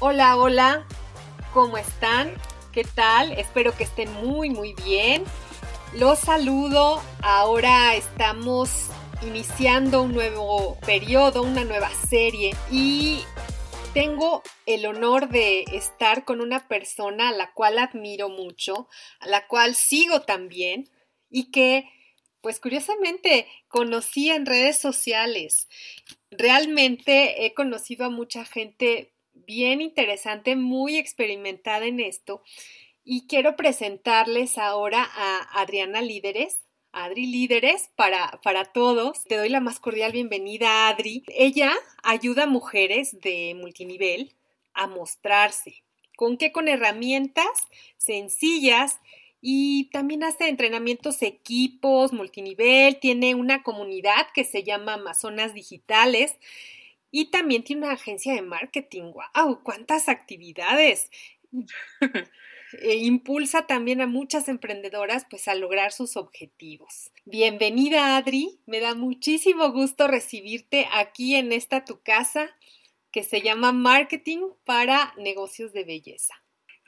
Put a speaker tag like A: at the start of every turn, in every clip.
A: Hola, hola, ¿cómo están? ¿Qué tal? Espero que estén muy, muy bien. Los saludo. Ahora estamos iniciando un nuevo periodo, una nueva serie y tengo el honor de estar con una persona a la cual admiro mucho, a la cual sigo también y que pues curiosamente conocí en redes sociales. Realmente he conocido a mucha gente bien interesante, muy experimentada en esto. Y quiero presentarles ahora a Adriana Líderes. Adri Líderes para, para todos. Te doy la más cordial bienvenida, Adri. Ella ayuda a mujeres de multinivel a mostrarse. ¿Con qué? Con herramientas sencillas y también hace entrenamientos equipos, multinivel, tiene una comunidad que se llama Amazonas Digitales y también tiene una agencia de marketing. ¡Wow! ¡Cuántas actividades! E impulsa también a muchas emprendedoras pues a lograr sus objetivos. Bienvenida Adri, me da muchísimo gusto recibirte aquí en esta tu casa que se llama Marketing para Negocios de Belleza.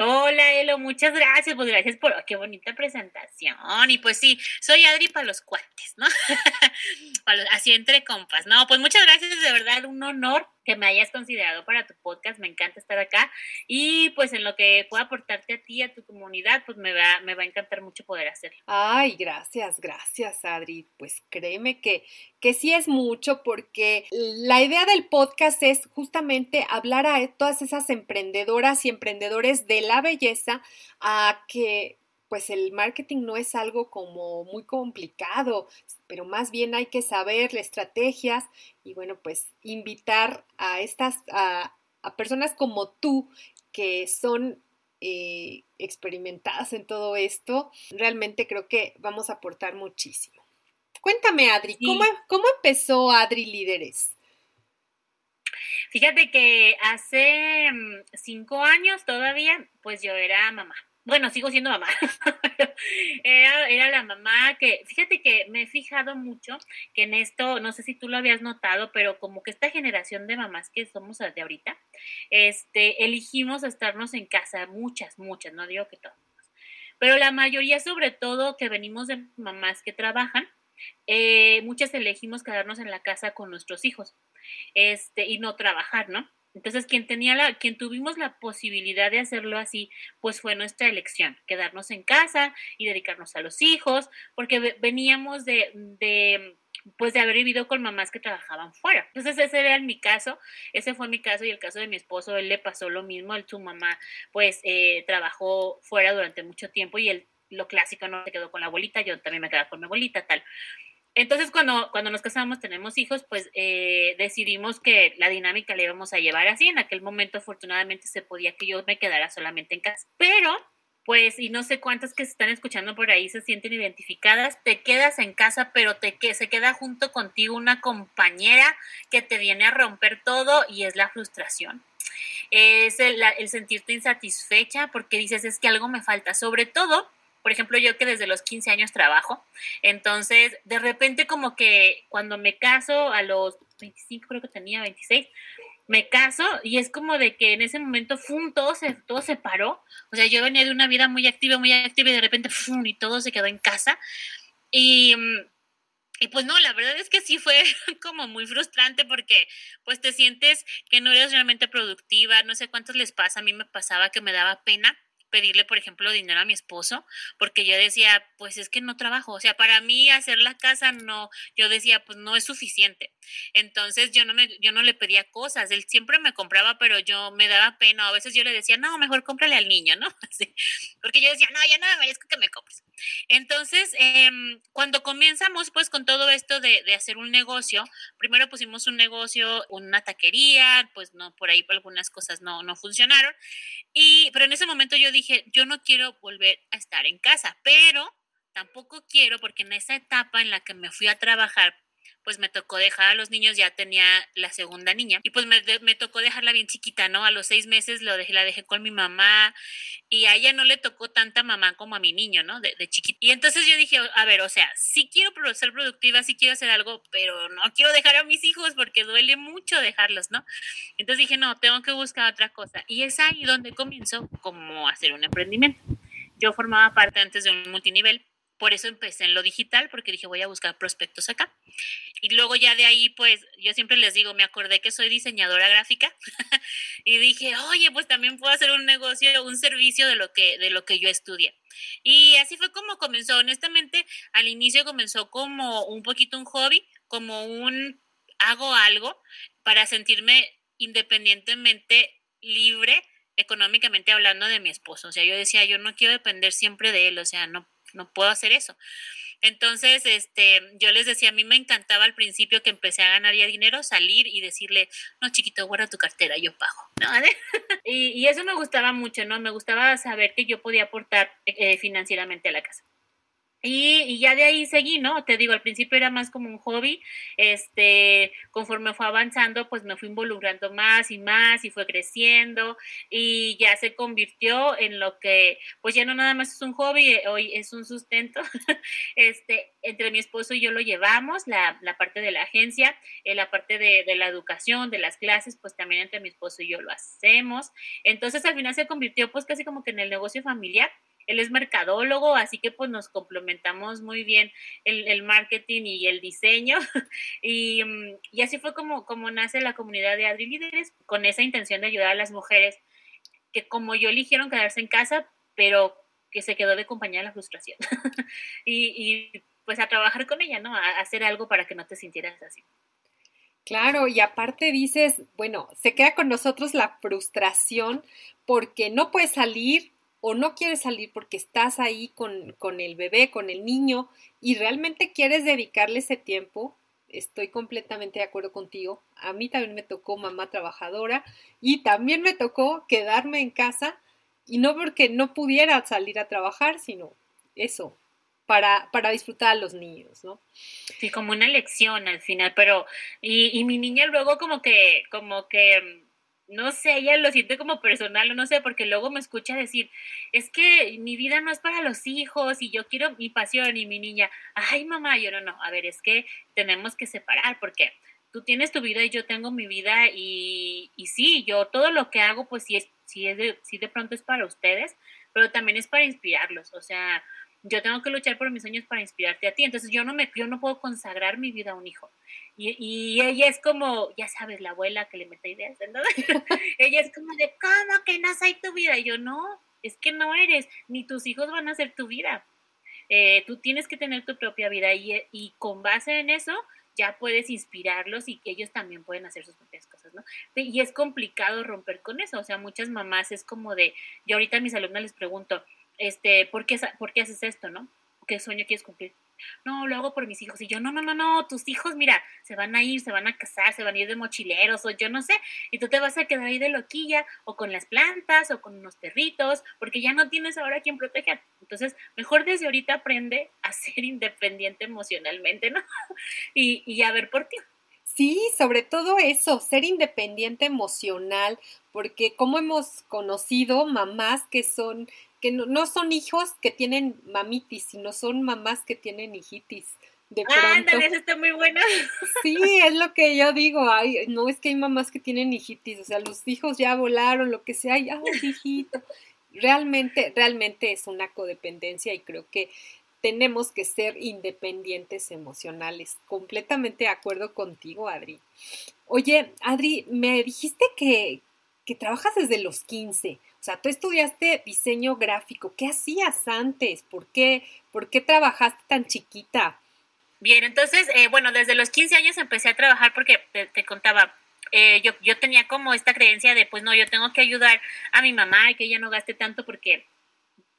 B: Hola, Elo, muchas gracias. Pues gracias por qué bonita presentación. Y pues sí, soy Adri para los cuates, ¿no? así entre compas. No, pues muchas gracias, de verdad, un honor que me hayas considerado para tu podcast, me encanta estar acá y pues en lo que pueda aportarte a ti, a tu comunidad, pues me va, me va a encantar mucho poder hacerlo.
A: Ay, gracias, gracias Adri, pues créeme que, que sí es mucho porque la idea del podcast es justamente hablar a todas esas emprendedoras y emprendedores de la belleza a que pues el marketing no es algo como muy complicado, pero más bien hay que saber estrategias y bueno, pues invitar a estas, a, personas como tú que son eh, experimentadas en todo esto, realmente creo que vamos a aportar muchísimo. Cuéntame, Adri, ¿cómo, ¿cómo empezó Adri Líderes?
B: Fíjate que hace mm, cinco años todavía, pues yo era mamá bueno, sigo siendo mamá. era, era, la mamá que, fíjate que me he fijado mucho que en esto, no sé si tú lo habías notado, pero como que esta generación de mamás que somos de ahorita, este, elegimos estarnos en casa, muchas, muchas, no digo que todas, pero la mayoría sobre todo que venimos de mamás que trabajan, eh, muchas elegimos quedarnos en la casa con nuestros hijos, este, y no trabajar, ¿no? Entonces, quien tenía la, quien tuvimos la posibilidad de hacerlo así, pues fue nuestra elección, quedarnos en casa y dedicarnos a los hijos, porque veníamos de, de pues de haber vivido con mamás que trabajaban fuera. Entonces ese era mi caso, ese fue mi caso y el caso de mi esposo, él le pasó lo mismo, él, su mamá pues eh, trabajó fuera durante mucho tiempo y él, lo clásico, no se quedó con la abuelita, yo también me quedé con mi abuelita, tal. Entonces, cuando, cuando nos casamos, tenemos hijos, pues eh, decidimos que la dinámica la íbamos a llevar así. En aquel momento, afortunadamente, se podía que yo me quedara solamente en casa. Pero, pues, y no sé cuántas que están escuchando por ahí se sienten identificadas, te quedas en casa, pero te que se queda junto contigo una compañera que te viene a romper todo y es la frustración es el, el, sentirte insatisfecha porque dices es que algo me falta, sobre todo por ejemplo, yo que desde los 15 años trabajo, entonces de repente como que cuando me caso a los 25, creo que tenía 26, me caso y es como de que en ese momento ¡fum! todo se todo se paró o sea yo venía de una vida muy activa muy activa y de repente ¡fum! y todo se quedó en casa y, y pues no, la verdad es que sí fue como muy frustrante porque pues te sientes que no eres realmente productiva, no sé cuántos les pasa, a mí me pasaba que me daba pena pedirle, por ejemplo, dinero a mi esposo, porque yo decía, pues es que no trabajo, o sea, para mí hacer la casa no, yo decía, pues no es suficiente. Entonces yo no me, yo no le pedía cosas, él siempre me compraba, pero yo me daba pena, a veces yo le decía, no, mejor cómprale al niño, ¿no? Así, porque yo decía, no, ya no me merezco que me compres. Entonces, em, cuando comenzamos pues con todo esto de, de hacer un negocio, primero pusimos un negocio, una taquería, pues no, por ahí algunas cosas no, no funcionaron, y, pero en ese momento yo dije, yo no quiero volver a estar en casa, pero tampoco quiero porque en esa etapa en la que me fui a trabajar pues me tocó dejar a los niños, ya tenía la segunda niña, y pues me, me, tocó dejarla bien chiquita, ¿no? A los seis meses lo dejé, la dejé con mi mamá, y a ella no le tocó tanta mamá como a mi niño, ¿no? De, de chiquita. Y entonces yo dije, a ver, o sea, sí quiero ser productiva, sí quiero hacer algo, pero no quiero dejar a mis hijos porque duele mucho dejarlos, ¿no? Entonces dije, no, tengo que buscar otra cosa. Y es ahí donde comienzo como hacer un emprendimiento. Yo formaba parte antes de un multinivel por eso empecé en lo digital, porque dije, voy a buscar prospectos acá. Y luego ya de ahí, pues yo siempre les digo, me acordé que soy diseñadora gráfica y dije, oye, pues también puedo hacer un negocio, un servicio de lo que, de lo que yo estudié. Y así fue como comenzó. Honestamente, al inicio comenzó como un poquito un hobby, como un hago algo para sentirme independientemente libre económicamente hablando de mi esposo. O sea, yo decía, yo no quiero depender siempre de él, o sea, no no puedo hacer eso. Entonces, este, yo les decía, a mí me encantaba al principio que empecé a ganar ya dinero, salir y decirle, no, chiquito, guarda tu cartera, yo pago, y, y, eso me gustaba mucho, ¿no? Me gustaba saber que yo podía aportar eh, financieramente a la casa. Y, ya de ahí seguí, ¿no? Te digo, al principio era más como un hobby, este, conforme fue avanzando, pues me fui involucrando más y más y fue creciendo y ya se convirtió en lo que, pues ya no nada más es un hobby, eh, hoy es un sustento, este, entre mi esposo y yo lo llevamos, la, la parte de la agencia, eh, la parte de, de la educación, de las clases, pues también entre mi esposo y yo lo hacemos. Entonces al final se convirtió pues casi como que en el negocio familiar él es mercadólogo, así que pues nos complementamos muy bien el, marketing y el diseño. Mm, y, así fue como, como nace la comunidad de Adri Líderes, con esa intención de ayudar a las mujeres que como yo eligieron quedarse en casa, pero que se quedó de compañía la frustración. y, y, pues a trabajar con ella, ¿no? A hacer algo para que no te sintieras así.
A: Claro, y aparte dices, bueno, se queda con nosotros la frustración porque no puedes salir, o no quieres salir porque estás ahí con, con, el bebé, con el niño, y realmente quieres dedicarle ese tiempo, estoy completamente de acuerdo contigo. A mí también me tocó mamá trabajadora y también me tocó quedarme en casa y no porque no pudiera salir a trabajar, sino eso, para, para, disfrutar a los niños, ¿no?
B: Sí, como una lección al final, pero y, y mi niña luego como que, como que no sé, ella lo siente como personal, no sé, porque luego me escucha decir, es que mi vida no es para los hijos y yo quiero mi pasión y mi niña, ay mamá, yo no, no, a ver, es que tenemos que separar porque tú tienes tu vida y yo tengo mi vida y, y sí, yo todo lo que hago, pues sí, es, sí, es de, sí de pronto es para ustedes, pero también es para inspirarlos, o sea, yo tengo que luchar por mis sueños para inspirarte a ti. Entonces yo no me, yo no puedo consagrar mi vida a un hijo. Y, y ella es como, ya sabes, la abuela que le mete ideas, ¿no? ella es como de, ¿cómo que no soy tu vida? Y yo, no, es que no eres, ni tus hijos van a ser tu vida. Eh, tú tienes que tener tu propia vida y, y con base en eso ya puedes inspirarlos y que ellos también pueden hacer sus propias cosas, ¿no? Y es complicado romper con eso, o sea, muchas mamás es como de, yo ahorita a mis alumnos les pregunto, este, ¿por qué, ¿por qué haces esto, no? ¿Qué sueño quieres cumplir? No, lo hago por mis hijos. Y yo, no, no, no, no, tus hijos, mira, se van a ir, se van a casar, se van a ir de mochileros o yo no sé. Y tú te vas a quedar ahí de loquilla o con las plantas o con unos perritos, porque ya no tienes ahora quien proteger. Entonces, mejor desde ahorita aprende a ser independiente emocionalmente, ¿no? y, y a ver por ti.
A: Sí, sobre todo eso, ser independiente emocional, porque como hemos conocido mamás que son que no, son hijos que tienen mamitis, sino son mamás que tienen hijitis.
B: De pronto. Ah, está muy buena.
A: Sí, es lo que yo digo. Ay, no es que hay mamás que tienen hijitis, o sea, los hijos ya volaron, lo que sea, ya, hijito. Realmente, realmente es una codependencia y creo que tenemos que ser independientes emocionales. Completamente de acuerdo contigo, Adri. Oye, Adri, me dijiste que, que trabajas desde los 15. O sea, tú estudiaste diseño gráfico. ¿Qué hacías antes? ¿Por qué, por qué trabajaste tan chiquita?
B: Bien, entonces, eh, bueno, desde los 15 años empecé a trabajar porque te, contaba, eh, yo, yo tenía como esta creencia de, pues no, yo tengo que ayudar a mi mamá y que ella no gaste tanto porque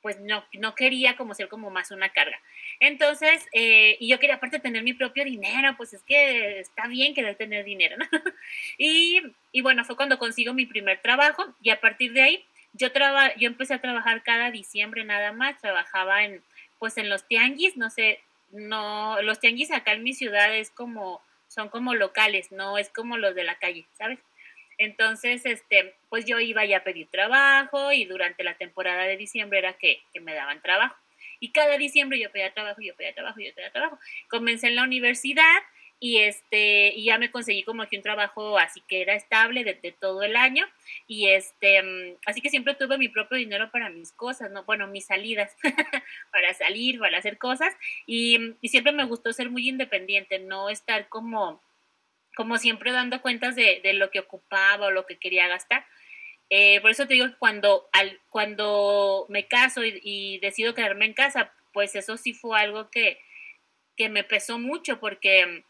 B: pues no, no quería como ser como más una carga. Entonces, eh, y yo quería aparte tener mi propio dinero, pues es que está bien querer tener dinero, ¿no? y, y, bueno, fue cuando consigo mi primer trabajo y a partir de ahí yo, traba, yo empecé a trabajar cada diciembre nada más, trabajaba en, pues en los tianguis, no sé, no, los tianguis acá en mi ciudad es como, son como locales, no es como los de la calle, ¿sabes? Entonces, este, pues yo iba ya a pedir trabajo y durante la temporada de diciembre era que, que me daban trabajo. Y cada diciembre yo pedía trabajo, yo pedía trabajo, yo pedía trabajo. Comencé en la universidad y este y ya me conseguí como que un trabajo así que era estable de, todo el año y este mm, así que siempre tuve mi propio dinero para mis cosas no bueno mis salidas para salir para hacer cosas y, y, siempre me gustó ser muy independiente no estar como como siempre dando cuentas de, lo que ocupaba o lo que quería gastar. Eh, por eso te digo que cuando al cuando me caso y, y decido quedarme en casa pues eso sí fue algo que que me pesó mucho porque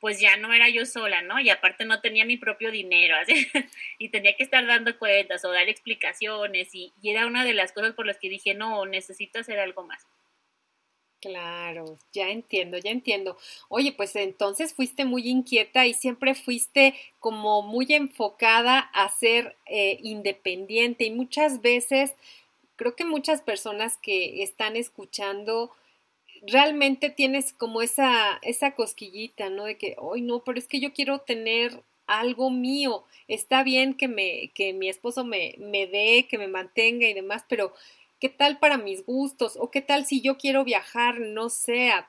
B: pues ya no era yo sola, ¿no? Y aparte no tenía mi propio dinero, así, y tenía que estar dando cuentas o dar explicaciones, y, era una de las cosas por las que dije, no, necesito hacer algo más.
A: Claro, ya entiendo, ya entiendo. Oye, pues entonces fuiste muy inquieta y siempre fuiste como muy enfocada a ser eh, independiente y muchas veces, creo que muchas personas que están escuchando, realmente tienes como esa, esa cosquillita, ¿no? De que, hoy no, pero es que yo quiero tener algo mío. Está bien que me, que mi esposo me, me dé, que me mantenga y demás, pero ¿qué tal para mis gustos? ¿O qué tal si yo quiero viajar, no sé, a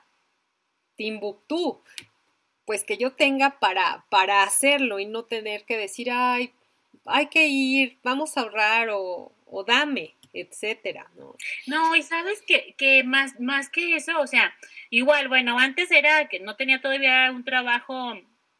A: Timbuktu? Pues que yo tenga para, para hacerlo y no tener que decir, ay, hay que ir, vamos a ahorrar o, o dame etcétera, ¿no?
B: No, y sabes que, que más, más que eso, o sea, igual, bueno, antes era que no tenía todavía un trabajo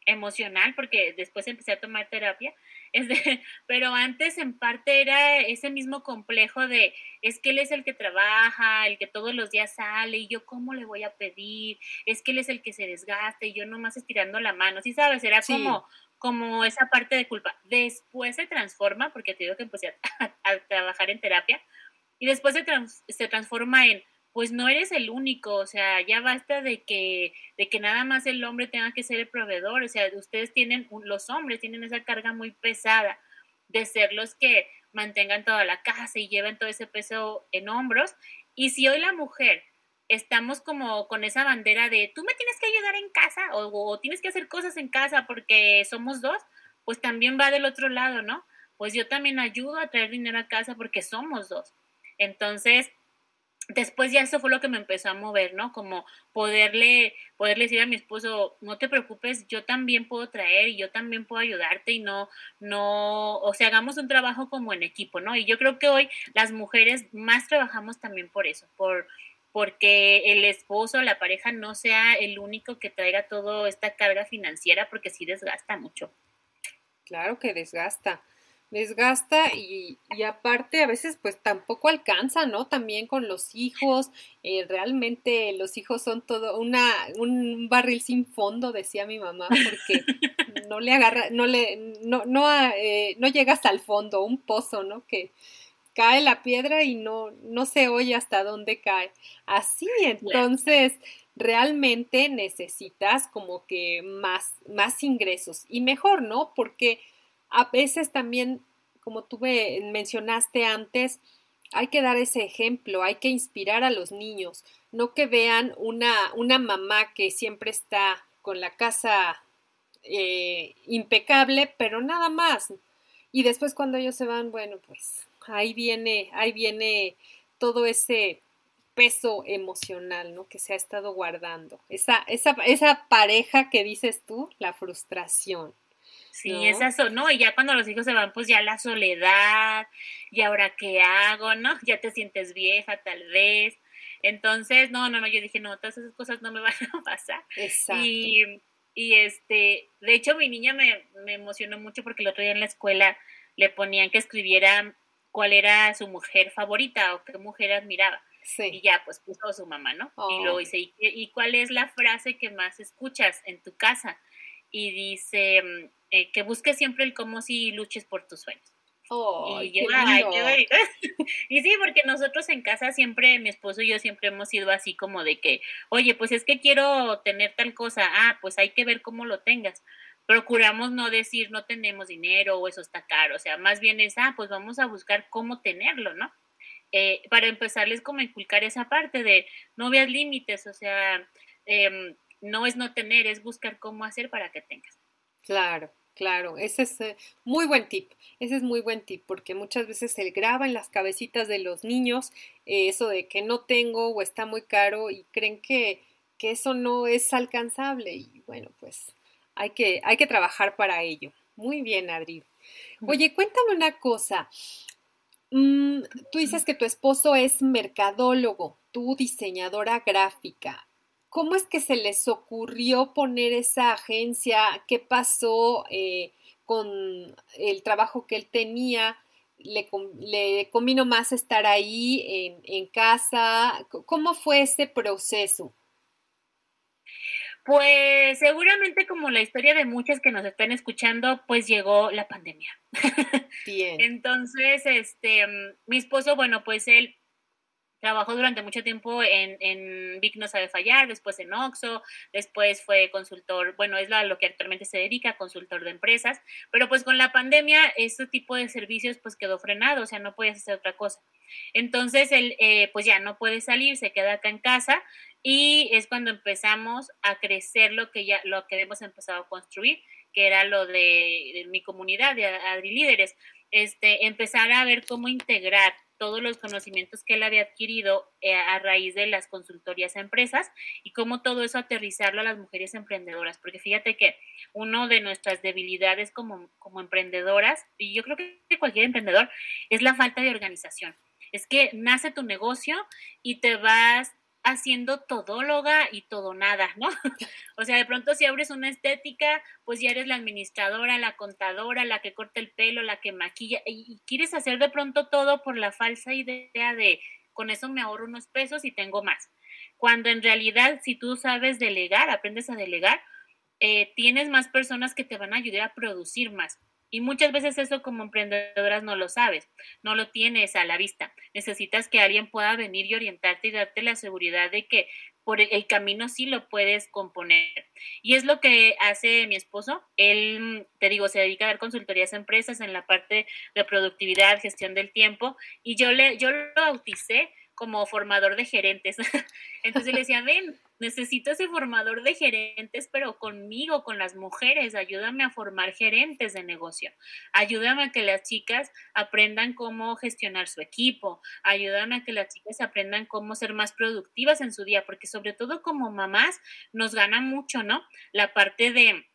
B: emocional porque después empecé a tomar terapia, es de, pero antes en parte era ese mismo complejo de es que él es el que trabaja, el que todos los días sale y yo cómo le voy a pedir, es que él es el que se desgasta y yo nomás estirando la mano, sí sabes, era como como esa parte de culpa. Después se transforma, porque te digo que empecé a, trabajar en terapia, y después se, se transforma en, pues no eres el único, o sea, ya basta de que, de que nada más el hombre tenga que ser el proveedor, o sea, ustedes tienen, los hombres tienen esa carga muy pesada de ser los que mantengan toda la casa y lleven todo ese peso en hombros, y si hoy la mujer estamos como con esa bandera de tú me tienes que ayudar en casa o, tienes que hacer cosas en casa porque somos dos, pues también va del otro lado, ¿no? Pues yo también ayudo a traer dinero a casa porque somos dos. Entonces, después ya eso fue lo que me empezó a mover, ¿no? Como poderle, poderle decir a mi esposo, no te preocupes, yo también puedo traer y yo también puedo ayudarte y no, no, o sea, hagamos un trabajo como en equipo, ¿no? Y yo creo que hoy las mujeres más trabajamos también por eso, por porque el esposo, la pareja no sea el único que traiga toda esta carga financiera, porque sí desgasta mucho.
A: Claro que desgasta, desgasta y, y aparte a veces pues tampoco alcanza, ¿no? También con los hijos, eh, realmente los hijos son todo una, un barril sin fondo, decía mi mamá, porque no le agarra, no le, no, no, eh, no llega hasta el fondo, un pozo, ¿no? Que, cae la piedra y no, no se oye hasta dónde cae. Así, entonces, realmente necesitas como que más, más ingresos y mejor, ¿no? Porque a veces también, como tú mencionaste antes, hay que dar ese ejemplo, hay que inspirar a los niños, no que vean una, una mamá que siempre está con la casa eh, impecable, pero nada más. Y después cuando ellos se van, bueno, pues ahí viene, ahí viene todo ese peso emocional, ¿no? Que se ha estado guardando. Esa, esa, esa pareja que dices tú, la frustración.
B: Sí, es eso, ¿no? Y ya cuando los hijos se van, pues ya la soledad, y ahora qué hago, ¿no? Ya te sientes vieja tal vez. Entonces, no, no, no, yo dije, no, todas esas cosas no me van a pasar. Exacto. Y, y este, de hecho, mi niña me, me emocionó mucho porque el otro día en la escuela le ponían que escribiera cuál era su mujer favorita o qué mujer admiraba. Y ya, pues puso su mamá, ¿no? Y luego dice, ¿y, cuál es la frase que más escuchas en tu casa? Y dice, mm, eh, que busques siempre el cómo si luches por tus sueños. y, yo, y sí, porque nosotros en casa siempre, mi esposo y yo siempre hemos sido así como de que, oye, pues es que quiero tener tal cosa, ah, pues hay que ver cómo lo tengas. Procuramos no decir no tenemos dinero o eso está caro, o sea, más bien es, ah, pues vamos a buscar cómo tenerlo, ¿no? Eh, para empezarles como inculcar esa parte de no veas límites, o sea, em, no es no tener, es buscar cómo hacer para que tengas.
A: Claro, claro, ese es eh, muy buen tip, ese es muy buen tip, porque muchas veces se graba en las cabecitas de los niños eh, eso de que no tengo o está muy caro y creen que, que eso no es alcanzable y bueno, pues hay que, hay que trabajar para ello. Muy bien, Adri. Oye, cuéntame una cosa. Mm, tú dices que tu esposo es mercadólogo, tú diseñadora gráfica. ¿Cómo es que se les ocurrió poner esa agencia? ¿Qué pasó eh, con el trabajo que él tenía? ¿Le, le convino más estar ahí en, en casa? ¿Cómo fue ese proceso?
B: Pues seguramente como la historia de muchas que nos están escuchando, pues llegó la pandemia. Bien. Entonces, este, mm, mi esposo, bueno, pues él trabajó durante mucho tiempo en, en Vic No Sabe Fallar, después en Oxo, después fue consultor, bueno, es lo que actualmente se dedica, consultor de empresas, pero pues con la pandemia este tipo de servicios pues quedó frenado, o sea, no puedes hacer otra cosa. Entonces, él eh, pues ya no puede salir, se queda acá en casa y es cuando empezamos a crecer lo que ya, lo que hemos empezado a construir, que era lo de, mi comunidad de Adri Líderes, este, empezar a ver cómo integrar todos los conocimientos que él había adquirido eh, a raíz de las consultorías a empresas y cómo todo eso aterrizarlo a las mujeres emprendedoras, porque fíjate que una de nuestras debilidades como, como emprendedoras, y yo creo que cualquier emprendedor, es la falta de organización. Es que nace tu negocio y te vas haciendo todóloga y todo nada, ¿no? o sea, de pronto si abres una estética, pues ya eres la administradora, la contadora, la que corta el pelo, la que maquilla, y, quieres hacer de pronto todo por la falsa idea de con eso me ahorro unos pesos y tengo más. Cuando en realidad, si tú sabes delegar, aprendes a delegar, eh, tienes más personas que te van a ayudar a producir más. Y muchas veces eso como emprendedoras no lo sabes, no lo tienes a la vista. Necesitas que alguien pueda venir y orientarte y darte la seguridad de que por el camino sí lo puedes componer. Y es lo que hace mi esposo. Él, te digo, se dedica a dar consultorías a empresas en la parte de productividad, gestión del tiempo. Y yo, le, yo lo bauticé como formador de gerentes. Entonces le decía, ven, necesito ese formador de gerentes, pero conmigo, con las mujeres, ayúdame a formar gerentes de negocio, ayúdame a que las chicas aprendan cómo gestionar su equipo, ayúdame a que las chicas aprendan cómo ser más productivas en su día, porque sobre todo como mamás nos gana mucho, ¿no? La parte de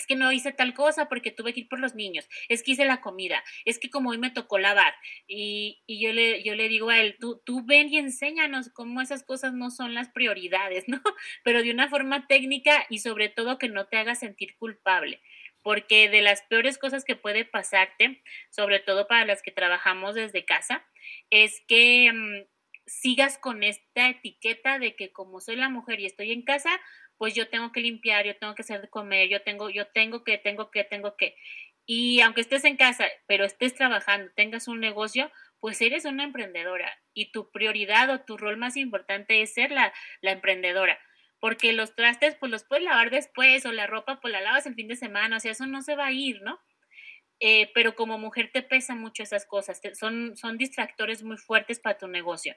B: es que no hice tal cosa porque tuve que ir por los niños, es que hice la comida, es que como hoy me tocó lavar. Y, yo, le, yo le digo a él, tú, tú ven y enséñanos cómo esas cosas no son las prioridades, ¿no? Pero de una forma técnica y sobre todo que no te haga sentir culpable. Porque de las peores cosas que puede pasarte, sobre todo para las que trabajamos desde casa, es que mm, sigas con esta etiqueta de que como soy la mujer y estoy en casa, pues yo tengo que limpiar, yo tengo que hacer de comer, yo tengo, yo tengo que, tengo que, tengo que. Y aunque estés en casa, pero estés trabajando, tengas un negocio, pues eres una emprendedora y tu prioridad o tu rol más importante es ser la, emprendedora. Porque los trastes, pues los puedes lavar después o la ropa, pues la lavas el fin de semana, o sea, eso no se va a ir, ¿no? Eh, pero como mujer te pesan mucho esas cosas, son, son distractores muy fuertes para tu negocio.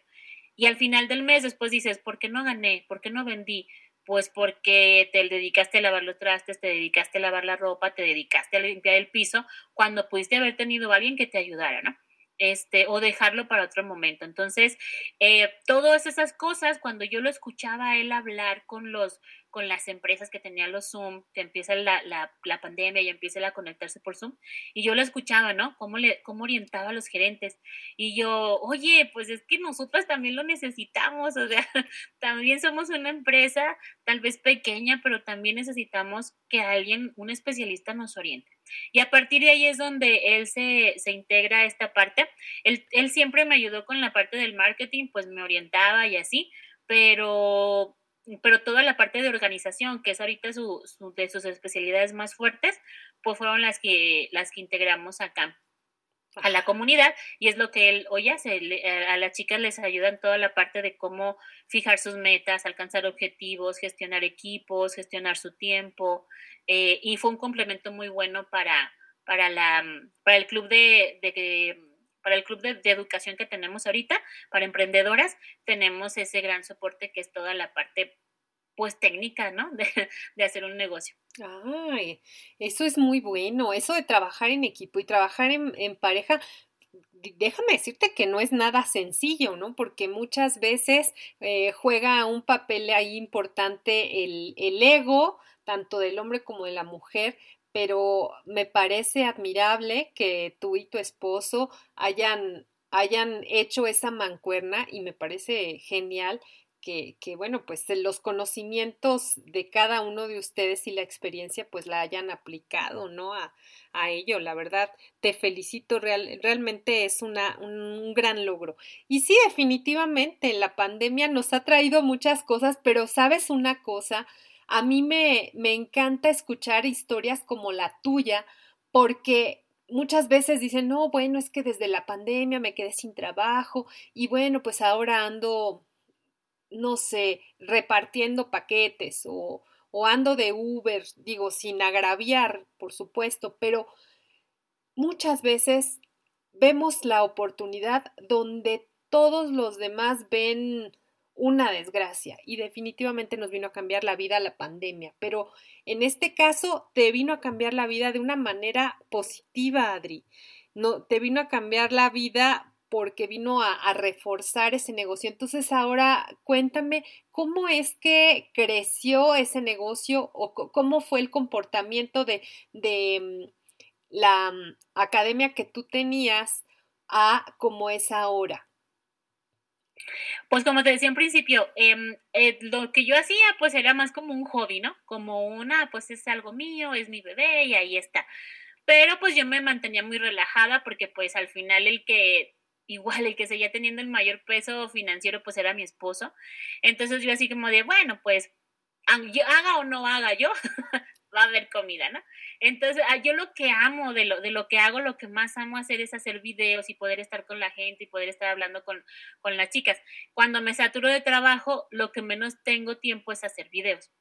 B: Y al final del mes después dices, ¿por qué no gané? ¿Por qué no vendí? Pues porque te dedicaste a lavar los trastes, te dedicaste a lavar la ropa, te dedicaste a limpiar el piso, cuando pudiste haber tenido a alguien que te ayudara, ¿no? Este, o dejarlo para otro momento. Entonces, eh, todas esas cosas, cuando yo lo escuchaba a él hablar con los, con las empresas que tenían los Zoom, que empieza la, la, pandemia y empieza a conectarse por Zoom, y yo lo escuchaba, ¿no? Cómo, le, cómo orientaba a los gerentes. Y yo, oye, pues es que nosotras también lo necesitamos, o sea, también somos una empresa tal vez pequeña, pero también necesitamos que alguien, un especialista nos oriente. Y a partir de ahí es donde él se, se integra a esta parte. Él, él siempre me ayudó con la parte del marketing, pues me orientaba y así, pero pero toda la parte de organización, que es ahorita su, de sus especialidades más fuertes, pues fueron las que, las que integramos acá a la comunidad y es lo que él hoy hace. Eh, a las chicas les ayuda en toda la parte de cómo fijar sus metas, alcanzar objetivos, gestionar equipos, gestionar su tiempo eh, y fue un complemento muy bueno para, para, la, para el club de, de para el club de, educación que tenemos ahorita, para emprendedoras, tenemos ese gran soporte que es toda la parte pues técnica, ¿no? De, hacer un negocio.
A: Ay, eso es muy bueno, eso de trabajar en equipo y trabajar en, pareja, déjame decirte que no es nada sencillo, ¿no? Porque muchas veces eh, juega un papel ahí importante el, el, ego, tanto del hombre como de la mujer, pero me parece admirable que tú y tu esposo hayan, hayan hecho esa mancuerna y me parece genial que, que, bueno, pues los conocimientos de cada uno de ustedes y la experiencia pues la hayan aplicado, ¿no? A, a ello, la verdad, te felicito, real, realmente es una, un gran logro. Y sí, definitivamente, la pandemia nos ha traído muchas cosas, pero sabes una cosa, a mí me, me encanta escuchar historias como la tuya porque muchas veces dicen, no, bueno, es que desde la pandemia me quedé sin trabajo y bueno, pues ahora ando, no sé, repartiendo paquetes o, o ando de Uber, digo, sin agraviar, por supuesto, pero muchas veces vemos la oportunidad donde todos los demás ven una desgracia y definitivamente nos vino a cambiar la vida la pandemia, pero en este caso te vino a cambiar la vida de una manera positiva, Adri. No, te vino a cambiar la vida porque vino a, reforzar ese negocio. Entonces ahora cuéntame cómo es que creció ese negocio o cómo fue el comportamiento de, de mm, la mm, academia que tú tenías a cómo es ahora.
B: Pues como te decía en principio, em, eh, lo que yo hacía pues era más como un hobby, ¿no? Como una, pues es algo mío, es mi bebé y ahí está. Pero pues yo me mantenía muy relajada porque pues al final el que igual el que seguía teniendo el mayor peso financiero pues era mi esposo. Entonces yo así como de, bueno, pues haga o no haga yo, va a haber comida, ¿no? Entonces, ah, yo lo que amo de lo, de lo que hago, lo que más amo hacer es hacer videos y poder estar con la gente y poder estar hablando con, con las chicas. Cuando me saturo de trabajo, lo que menos tengo tiempo es hacer videos.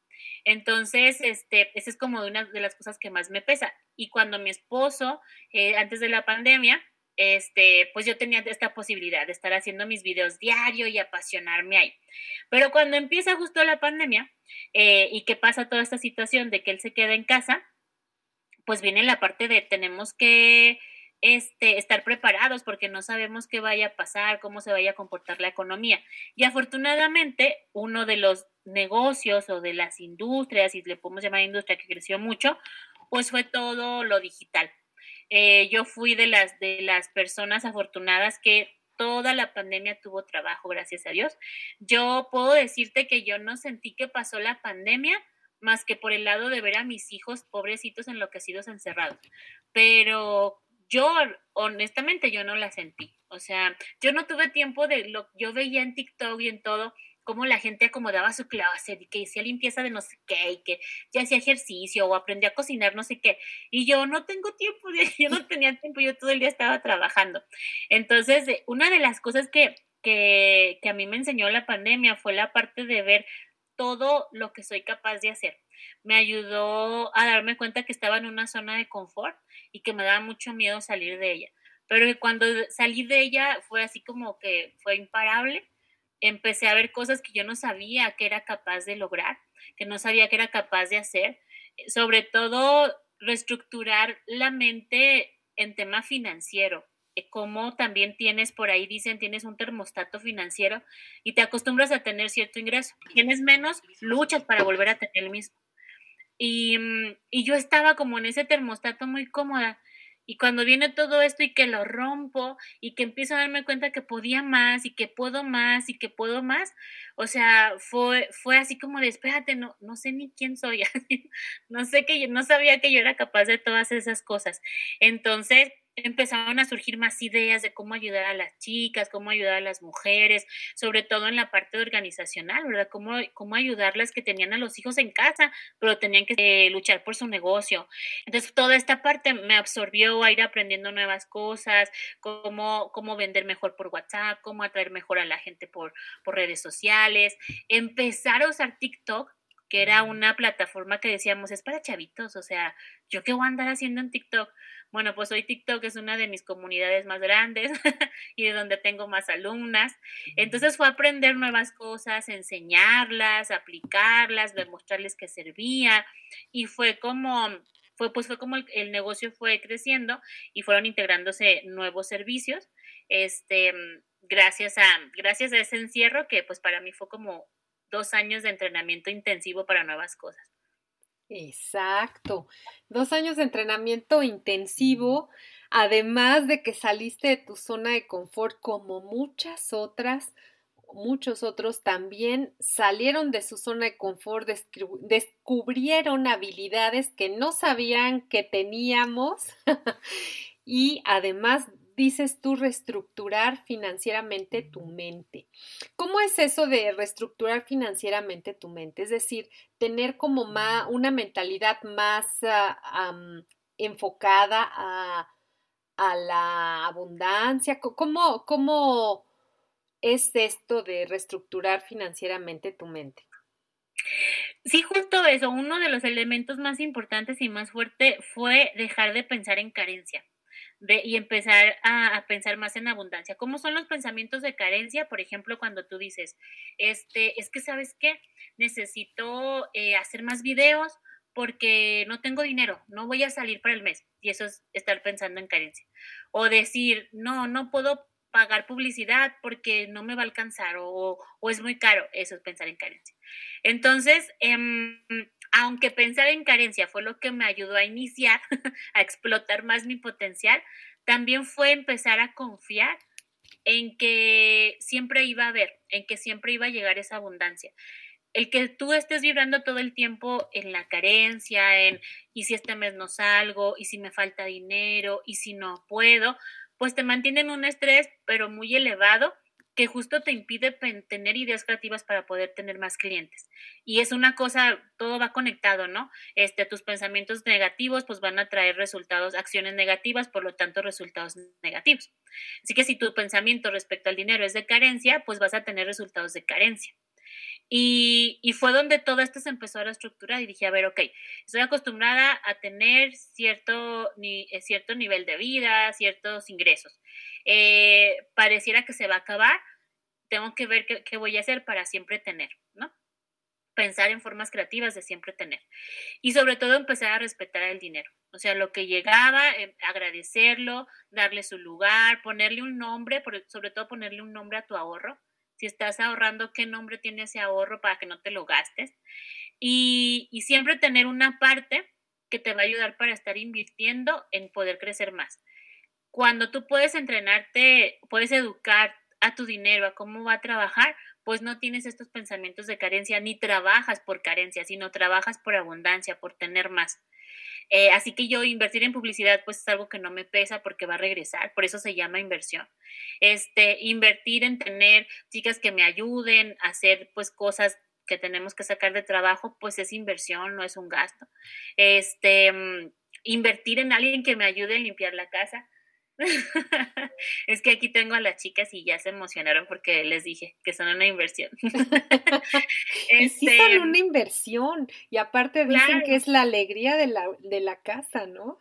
B: Entonces, este, esa es como una de las cosas que más me pesa. Y cuando mi esposo, eh, antes de la pandemia, este, pues yo tenía esta posibilidad de estar haciendo mis videos diario y apasionarme ahí. Pero cuando empieza justo la pandemia eh, y que pasa toda esta situación de que él se queda en casa, pues viene la parte de tenemos que este, estar preparados porque no sabemos qué vaya a pasar, cómo se vaya a comportar la economía. Y afortunadamente, uno de los negocios o de las industrias, y le podemos llamar industria que creció mucho, pues fue todo lo digital. Eh, yo fui de las, de las personas afortunadas que toda la pandemia tuvo trabajo, gracias a Dios. Yo puedo decirte que yo no sentí que pasó la pandemia más que por el lado de ver a mis hijos pobrecitos enloquecidos encerrados. Pero yo, honestamente, yo no la sentí. O sea, yo no tuve tiempo de lo yo veía en TikTok y en todo cómo la gente acomodaba su clase y que hacía limpieza de no sé qué y que ya hacía ejercicio o aprendía a cocinar no sé qué. Y yo no tengo tiempo, yo no tenía tiempo, yo todo el día estaba trabajando. Entonces, una de las cosas que, que, que a mí me enseñó la pandemia fue la parte de ver todo lo que soy capaz de hacer. Me ayudó a darme cuenta que estaba en una zona de confort y que me daba mucho miedo salir de ella. Pero cuando salí de ella fue así como que fue imparable empecé a ver cosas que yo no sabía que era capaz de lograr, que no sabía que era capaz de hacer, sobre todo reestructurar la mente en tema financiero. eh, como también tienes por ahí, dicen, tienes un termostato financiero y te acostumbras a tener cierto ingreso. Tienes menos, luchas para volver a tener el mismo. Y, mm, y yo estaba como en ese termostato muy cómoda y cuando viene todo esto y que lo rompo y que empiezo a darme cuenta que podía más y que puedo más y que puedo más, o sea, fue, fue así como de, espérate, no, no sé ni quién soy, no sé que no sabía que yo era capaz de todas esas cosas. Entonces, empezaron a surgir más ideas de cómo ayudar a las chicas, cómo ayudar a las mujeres, sobre todo en la parte organizacional, ¿verdad? Cómo, cómo ayudarlas que tenían a los hijos en casa, pero tenían que eh, luchar por su negocio. Entonces, toda esta parte me absorbió a ir aprendiendo nuevas cosas, cómo, cómo vender mejor por WhatsApp, cómo atraer mejor a la gente por, por redes sociales, empezar a usar TikTok que era una plataforma que decíamos es para chavitos, o sea, yo qué voy a andar haciendo en TikTok. Bueno, pues hoy TikTok es una de mis comunidades más grandes y de donde tengo más alumnas. Entonces fue aprender nuevas cosas, enseñarlas, aplicarlas, demostrarles que servía y fue como fue pues fue como el, el, negocio fue creciendo y fueron integrándose nuevos servicios este gracias a gracias a ese encierro que pues para mí fue como dos años de entrenamiento intensivo para nuevas cosas.
A: Exacto, dos años de entrenamiento intensivo, además de que saliste de tu zona de confort como muchas otras, muchos otros también salieron de su zona de confort, descubrieron habilidades que no sabían que teníamos. Y además dices tú reestructurar financieramente tu mente. ¿Cómo es eso de reestructurar financieramente tu mente? Es decir, tener como más, una mentalidad más uh, enfocada a, a, la abundancia. ¿Cómo, ¿Cómo es esto de reestructurar financieramente tu mente?
B: Sí, justo eso. Uno de los elementos más importantes y más fuerte fue dejar de pensar en carencia y empezar a, pensar más en abundancia. ¿Cómo son los pensamientos de carencia? Por ejemplo, cuando tú dices, este, es que sabes qué, necesito eh, hacer más videos porque no tengo dinero, no voy a salir para el mes. Y eso es estar pensando en carencia. O decir, no, no puedo pagar publicidad porque no me va a alcanzar o, es muy caro. Eso es pensar en carencia. Entonces, eh, aunque pensar en carencia fue lo que me ayudó a iniciar, a explotar más mi potencial, también fue empezar a confiar en que siempre iba a haber, en que siempre iba a llegar esa abundancia. El que tú estés vibrando todo el tiempo en la carencia, en y si este mes no salgo, y si me falta dinero, y si no puedo, pues te mantienen un estrés, pero muy elevado, que justo te impide tener ideas creativas para poder tener más clientes. Y es una cosa, todo va conectado, ¿no? Este, tus pensamientos negativos pues van a traer resultados, acciones negativas, por lo tanto resultados negativos. Así que si tu pensamiento respecto al dinero es de carencia, pues vas a tener resultados de carencia. Y, fue donde todo esto se empezó a estructurar y dije, a ver, ok, estoy acostumbrada a tener cierto, eh, cierto nivel de vida, ciertos ingresos. Eh, pareciera que se va a acabar, tengo que ver qué, qué voy a hacer para siempre tener, ¿no? Pensar en formas creativas de siempre tener. Y sobre todo empezar a respetar el dinero. O sea, lo que llegaba, eh, agradecerlo, darle su lugar, ponerle un nombre, sobre todo ponerle un nombre a tu ahorro si estás ahorrando, qué nombre tiene ese ahorro para que no te lo gastes. Y, y siempre tener una parte que te va a ayudar para estar invirtiendo en poder crecer más. Cuando tú puedes entrenarte, puedes educar a tu dinero, a cómo va a trabajar, pues no tienes estos pensamientos de carencia, ni trabajas por carencia, sino trabajas por abundancia, por tener más. Eh, así que yo invertir en publicidad pues es algo que no me pesa porque va a regresar, por eso se llama inversión. Este, invertir en tener chicas que me ayuden a hacer pues cosas que tenemos que sacar de trabajo, pues es inversión, no es un gasto. Este, mm, invertir en alguien que me ayude a limpiar la casa, es que aquí tengo a las chicas y ya se emocionaron porque les dije que son una inversión.
A: sí son este, una inversión y aparte dicen que es la alegría de la, de la casa, ¿no?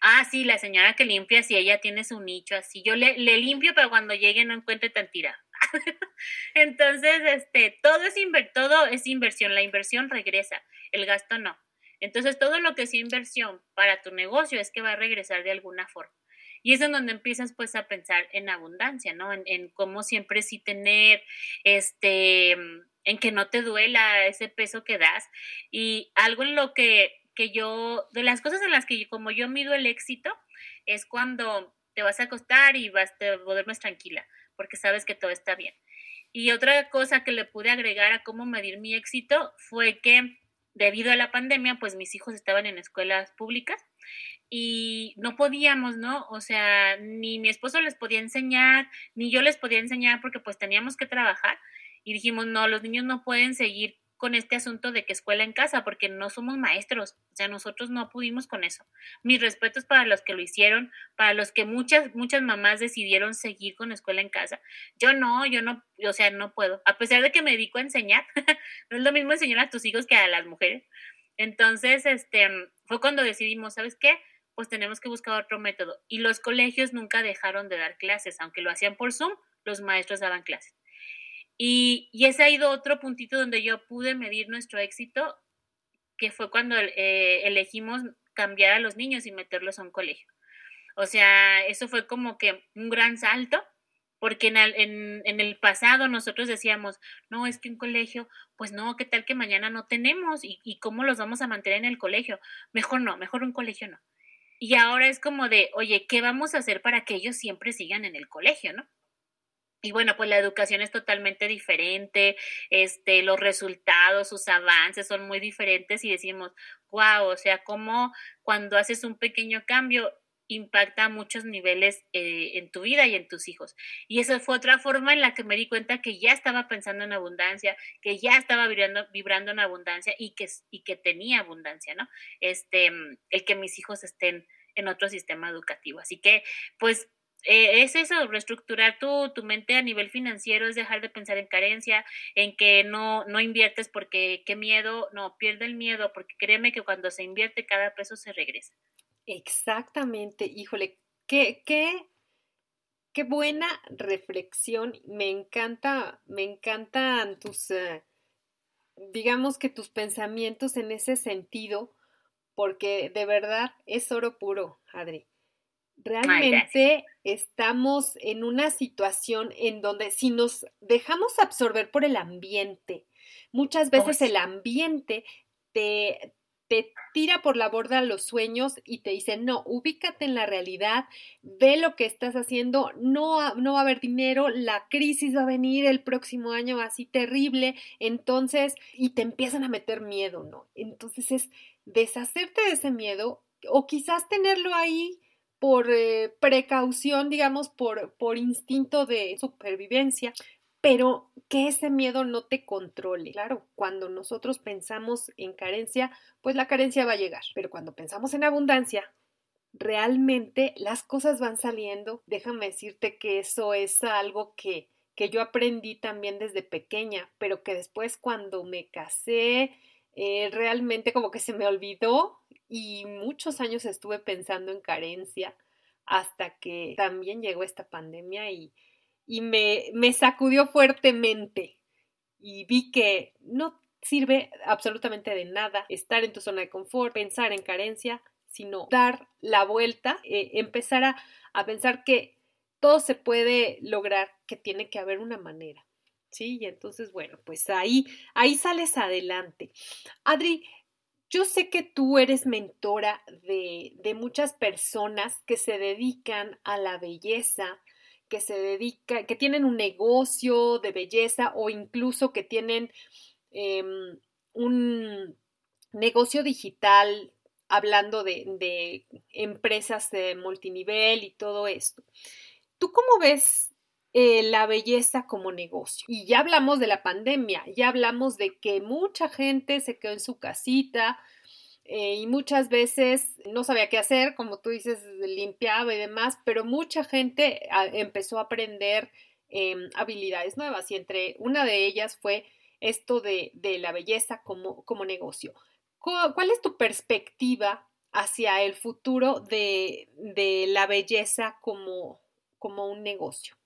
B: Ah, sí, la señora que limpia, si ella tiene su nicho así, yo le, le limpio, pero cuando llegue no encuentre tan tira. Entonces, este, todo es, todo es inversión, la inversión regresa, el gasto no. Entonces, todo lo que es inversión para tu negocio es que va a regresar de alguna forma. Y es en donde empiezas pues a pensar en abundancia, ¿no? En, cómo siempre sí tener, este, en que no te duela ese peso que das. Y algo en lo que, que yo, de las cosas en las que como yo mido el éxito, es cuando te vas a acostar y vas a más tranquila, porque sabes que todo está bien. Y otra cosa que le pude agregar a cómo medir mi éxito fue que debido a la pandemia, pues mis hijos estaban en escuelas públicas y no podíamos, ¿no? O sea, ni mi esposo les podía enseñar, ni yo les podía enseñar porque pues teníamos que trabajar y dijimos, no, los niños no pueden seguir con este asunto de que escuela en casa, porque no somos maestros, o sea, nosotros no pudimos con eso. Mis respetos para los que lo hicieron, para los que muchas, muchas mamás decidieron seguir con escuela en casa. Yo no, yo no, o sea, no puedo, a pesar de que me dedico a enseñar, no es lo mismo enseñar a tus hijos que a las mujeres. Entonces, este, fue cuando decidimos, ¿sabes qué? Pues tenemos que buscar otro método. Y los colegios nunca dejaron de dar clases, aunque lo hacían por Zoom, los maestros daban clases. Y, ese ha ido otro puntito donde yo pude medir nuestro éxito, que fue cuando eh, elegimos cambiar a los niños y meterlos a un colegio. O sea, eso fue como que un gran salto, porque en el, en, el pasado nosotros decíamos, no, es que un colegio, pues no, ¿qué tal que mañana no tenemos? ¿Y, ¿Y cómo los vamos a mantener en el colegio? Mejor no, mejor un colegio no. Y ahora es como de, oye, ¿qué vamos a hacer para que ellos siempre sigan en el colegio, no? Y bueno, pues la educación es totalmente diferente, este, los resultados, sus avances son muy diferentes y decimos, wow, o sea, como cuando haces un pequeño cambio impacta a muchos niveles eh, en tu vida y en tus hijos. Y esa fue otra forma en la que me di cuenta que ya estaba pensando en abundancia, que ya estaba vibrando, vibrando en abundancia y que, y que tenía abundancia, ¿no? Este, el que mis hijos estén en otro sistema educativo. Así que, pues, eh, es eso, reestructurar tu, tu mente a nivel financiero, es dejar de pensar en carencia, en que no, no inviertes porque qué miedo, no, pierde el miedo, porque créeme que cuando se invierte cada peso se regresa.
A: Exactamente, híjole, qué, qué, qué buena reflexión, me encanta, me encantan tus, eh, digamos que tus pensamientos en ese sentido, porque de verdad es oro puro, Adri. Realmente estamos en una situación en donde si nos dejamos absorber por el ambiente, muchas veces el ambiente te, te tira por la borda los sueños y te dice, no, ubícate en la realidad, ve lo que estás haciendo, no, no va a haber dinero, la crisis va a venir el próximo año así terrible, entonces, y te empiezan a meter miedo, ¿no? Entonces es deshacerte de ese miedo o quizás tenerlo ahí por eh, precaución, digamos, por, por instinto de supervivencia, pero que ese miedo no te controle. Claro, cuando nosotros pensamos en carencia, pues la carencia va a llegar, pero cuando pensamos en abundancia, realmente las cosas van saliendo. Déjame decirte que eso es algo que, que yo aprendí también desde pequeña, pero que después cuando me casé, eh, realmente como que se me olvidó y muchos años estuve pensando en carencia hasta que también llegó esta pandemia y, y me, me sacudió fuertemente y vi que no sirve absolutamente de nada estar en tu zona de confort, pensar en carencia, sino dar la vuelta, eh, empezar a, a, pensar que todo se puede lograr, que tiene que haber una manera. Sí, y entonces, bueno, pues ahí, ahí sales adelante. Adri, yo sé que tú eres mentora de, de muchas personas que se dedican a la belleza, que se dedican, que tienen un negocio de belleza o incluso que tienen em, un negocio digital hablando de, de, empresas de multinivel y todo esto. ¿Tú cómo ves eh, la belleza como negocio. Y ya hablamos de la pandemia, ya hablamos de que mucha gente se quedó en su casita eh, y muchas veces no sabía qué hacer, como tú dices, limpiaba y demás, pero mucha gente ah, empezó a aprender em, habilidades nuevas y entre una de ellas fue esto de, de la belleza como, como negocio. ¿Cuál es tu perspectiva hacia el futuro de, de la belleza como, como un negocio?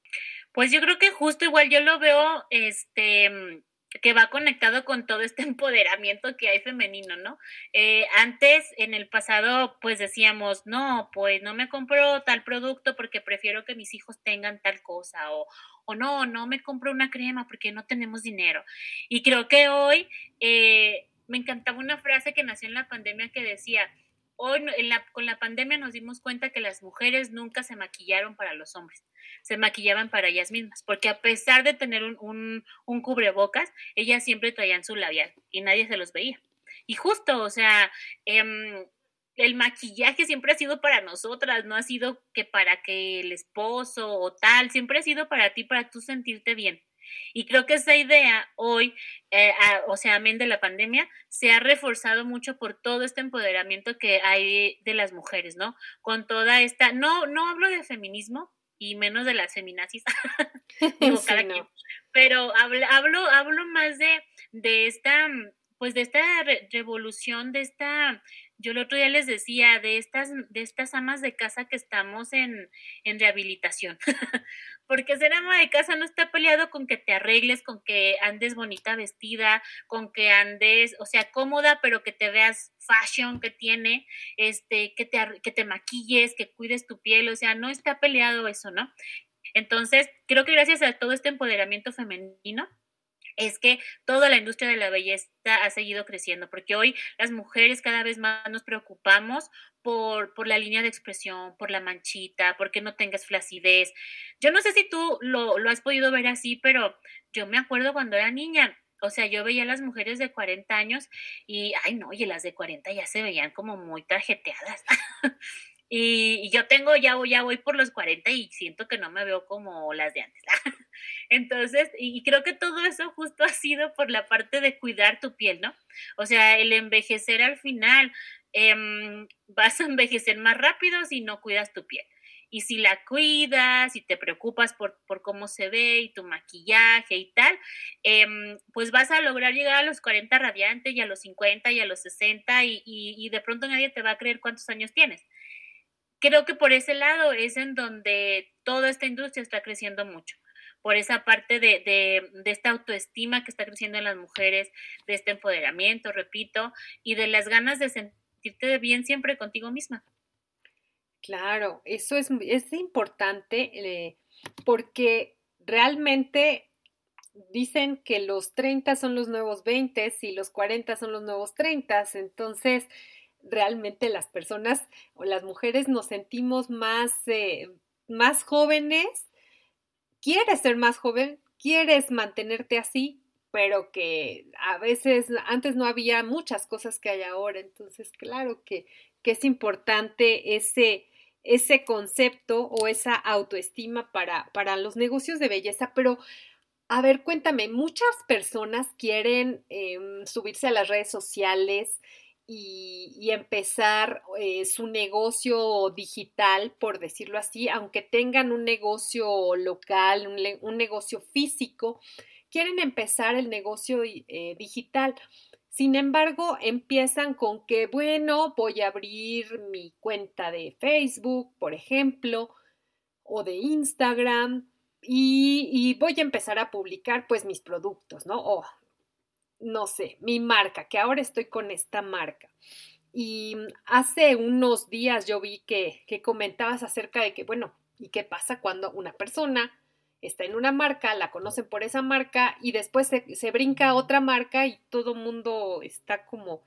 B: Pues yo creo que justo igual yo lo veo, este, que va conectado con todo este empoderamiento que hay femenino, ¿no? Eh, antes, en el pasado, pues decíamos, no, pues no me compro tal producto porque prefiero que mis hijos tengan tal cosa, o, o no, no me compro una crema porque no tenemos dinero. Y creo que hoy eh, me encantaba una frase que nació en la pandemia que decía, hoy con la pandemia nos dimos cuenta que las mujeres nunca se maquillaron para los hombres, se maquillaban para ellas mismas, porque a pesar de tener un, un, cubrebocas, ellas siempre traían su labial y nadie se los veía. Y justo, o sea, em, el maquillaje siempre ha sido para nosotras, no ha sido que para que el esposo o tal, siempre ha sido para ti, para tú sentirte bien. Y creo que esa idea hoy, eh, o sea, amén de la pandemia, se ha reforzado mucho por todo este empoderamiento que hay de las mujeres, ¿no? Con toda esta, no, no hablo de feminismo y menos de las feminazis, digo, cada quien, pero hablo, hablo, hablo más de, de esta, pues de esta revolución, de esta yo el otro día les decía de estas, de estas amas de casa que estamos en, en rehabilitación. Porque ser ama de casa no está peleado con que te arregles, con que andes bonita vestida, con que andes, o sea, cómoda, pero que te veas fashion que tiene, este, que te, que te maquilles, que cuides tu piel, o sea, no está peleado eso, ¿no? Entonces, creo que gracias a todo este empoderamiento femenino, es que toda la industria de la belleza ha seguido creciendo, porque hoy las mujeres cada vez más nos preocupamos por, por la línea de expresión, por la manchita, porque no tengas flacidez. Yo no sé si tú lo, lo has podido ver así, pero yo me acuerdo cuando era niña, o sea, yo veía a las mujeres de 40 años y, ay, no, oye, las de 40 ya se veían como muy tarjeteadas. Y, yo tengo, ya voy, ya voy por los 40 y siento que no me veo como las de antes. Entonces, y creo que todo eso justo ha sido por la parte de cuidar tu piel, ¿no? O sea, el envejecer al final, em, vas a envejecer más rápido si no cuidas tu piel. Y si la cuidas y te preocupas por, por cómo se ve y tu maquillaje y tal, em, pues vas a lograr llegar a los 40 radiantes y a los 50 y a los 60 y, y de pronto nadie te va a creer cuántos años tienes creo que por ese lado es en donde toda esta industria está creciendo mucho, por esa parte de, de, esta autoestima que está creciendo en las mujeres, de este empoderamiento, repito, y de las ganas de sentirte bien siempre contigo misma.
A: Claro, eso es, es importante eh, porque realmente dicen que los 30 son los nuevos 20 y los 40 son los nuevos 30, entonces realmente las personas o las mujeres nos sentimos más, eh, más jóvenes, quieres ser más joven, quieres mantenerte así, pero que a veces antes no había muchas cosas que hay ahora, entonces claro que, que es importante ese, ese concepto o esa autoestima para, para los negocios de belleza, pero a ver, cuéntame, muchas personas quieren em, subirse a las redes sociales, y, empezar eh, su negocio digital, por decirlo así, aunque tengan un negocio local, un, negocio físico, quieren empezar el negocio eh, digital. Sin embargo, empiezan con que, bueno, voy a abrir mi cuenta de Facebook, por ejemplo, o de Instagram, y, voy a empezar a publicar pues mis productos, ¿no? O no sé, mi marca, que ahora estoy con esta marca. Y hace unos días yo vi que, que comentabas acerca de que, bueno, ¿y qué pasa cuando una persona está en una marca, la conocen por esa marca y después se, brinca a otra marca y todo el mundo está como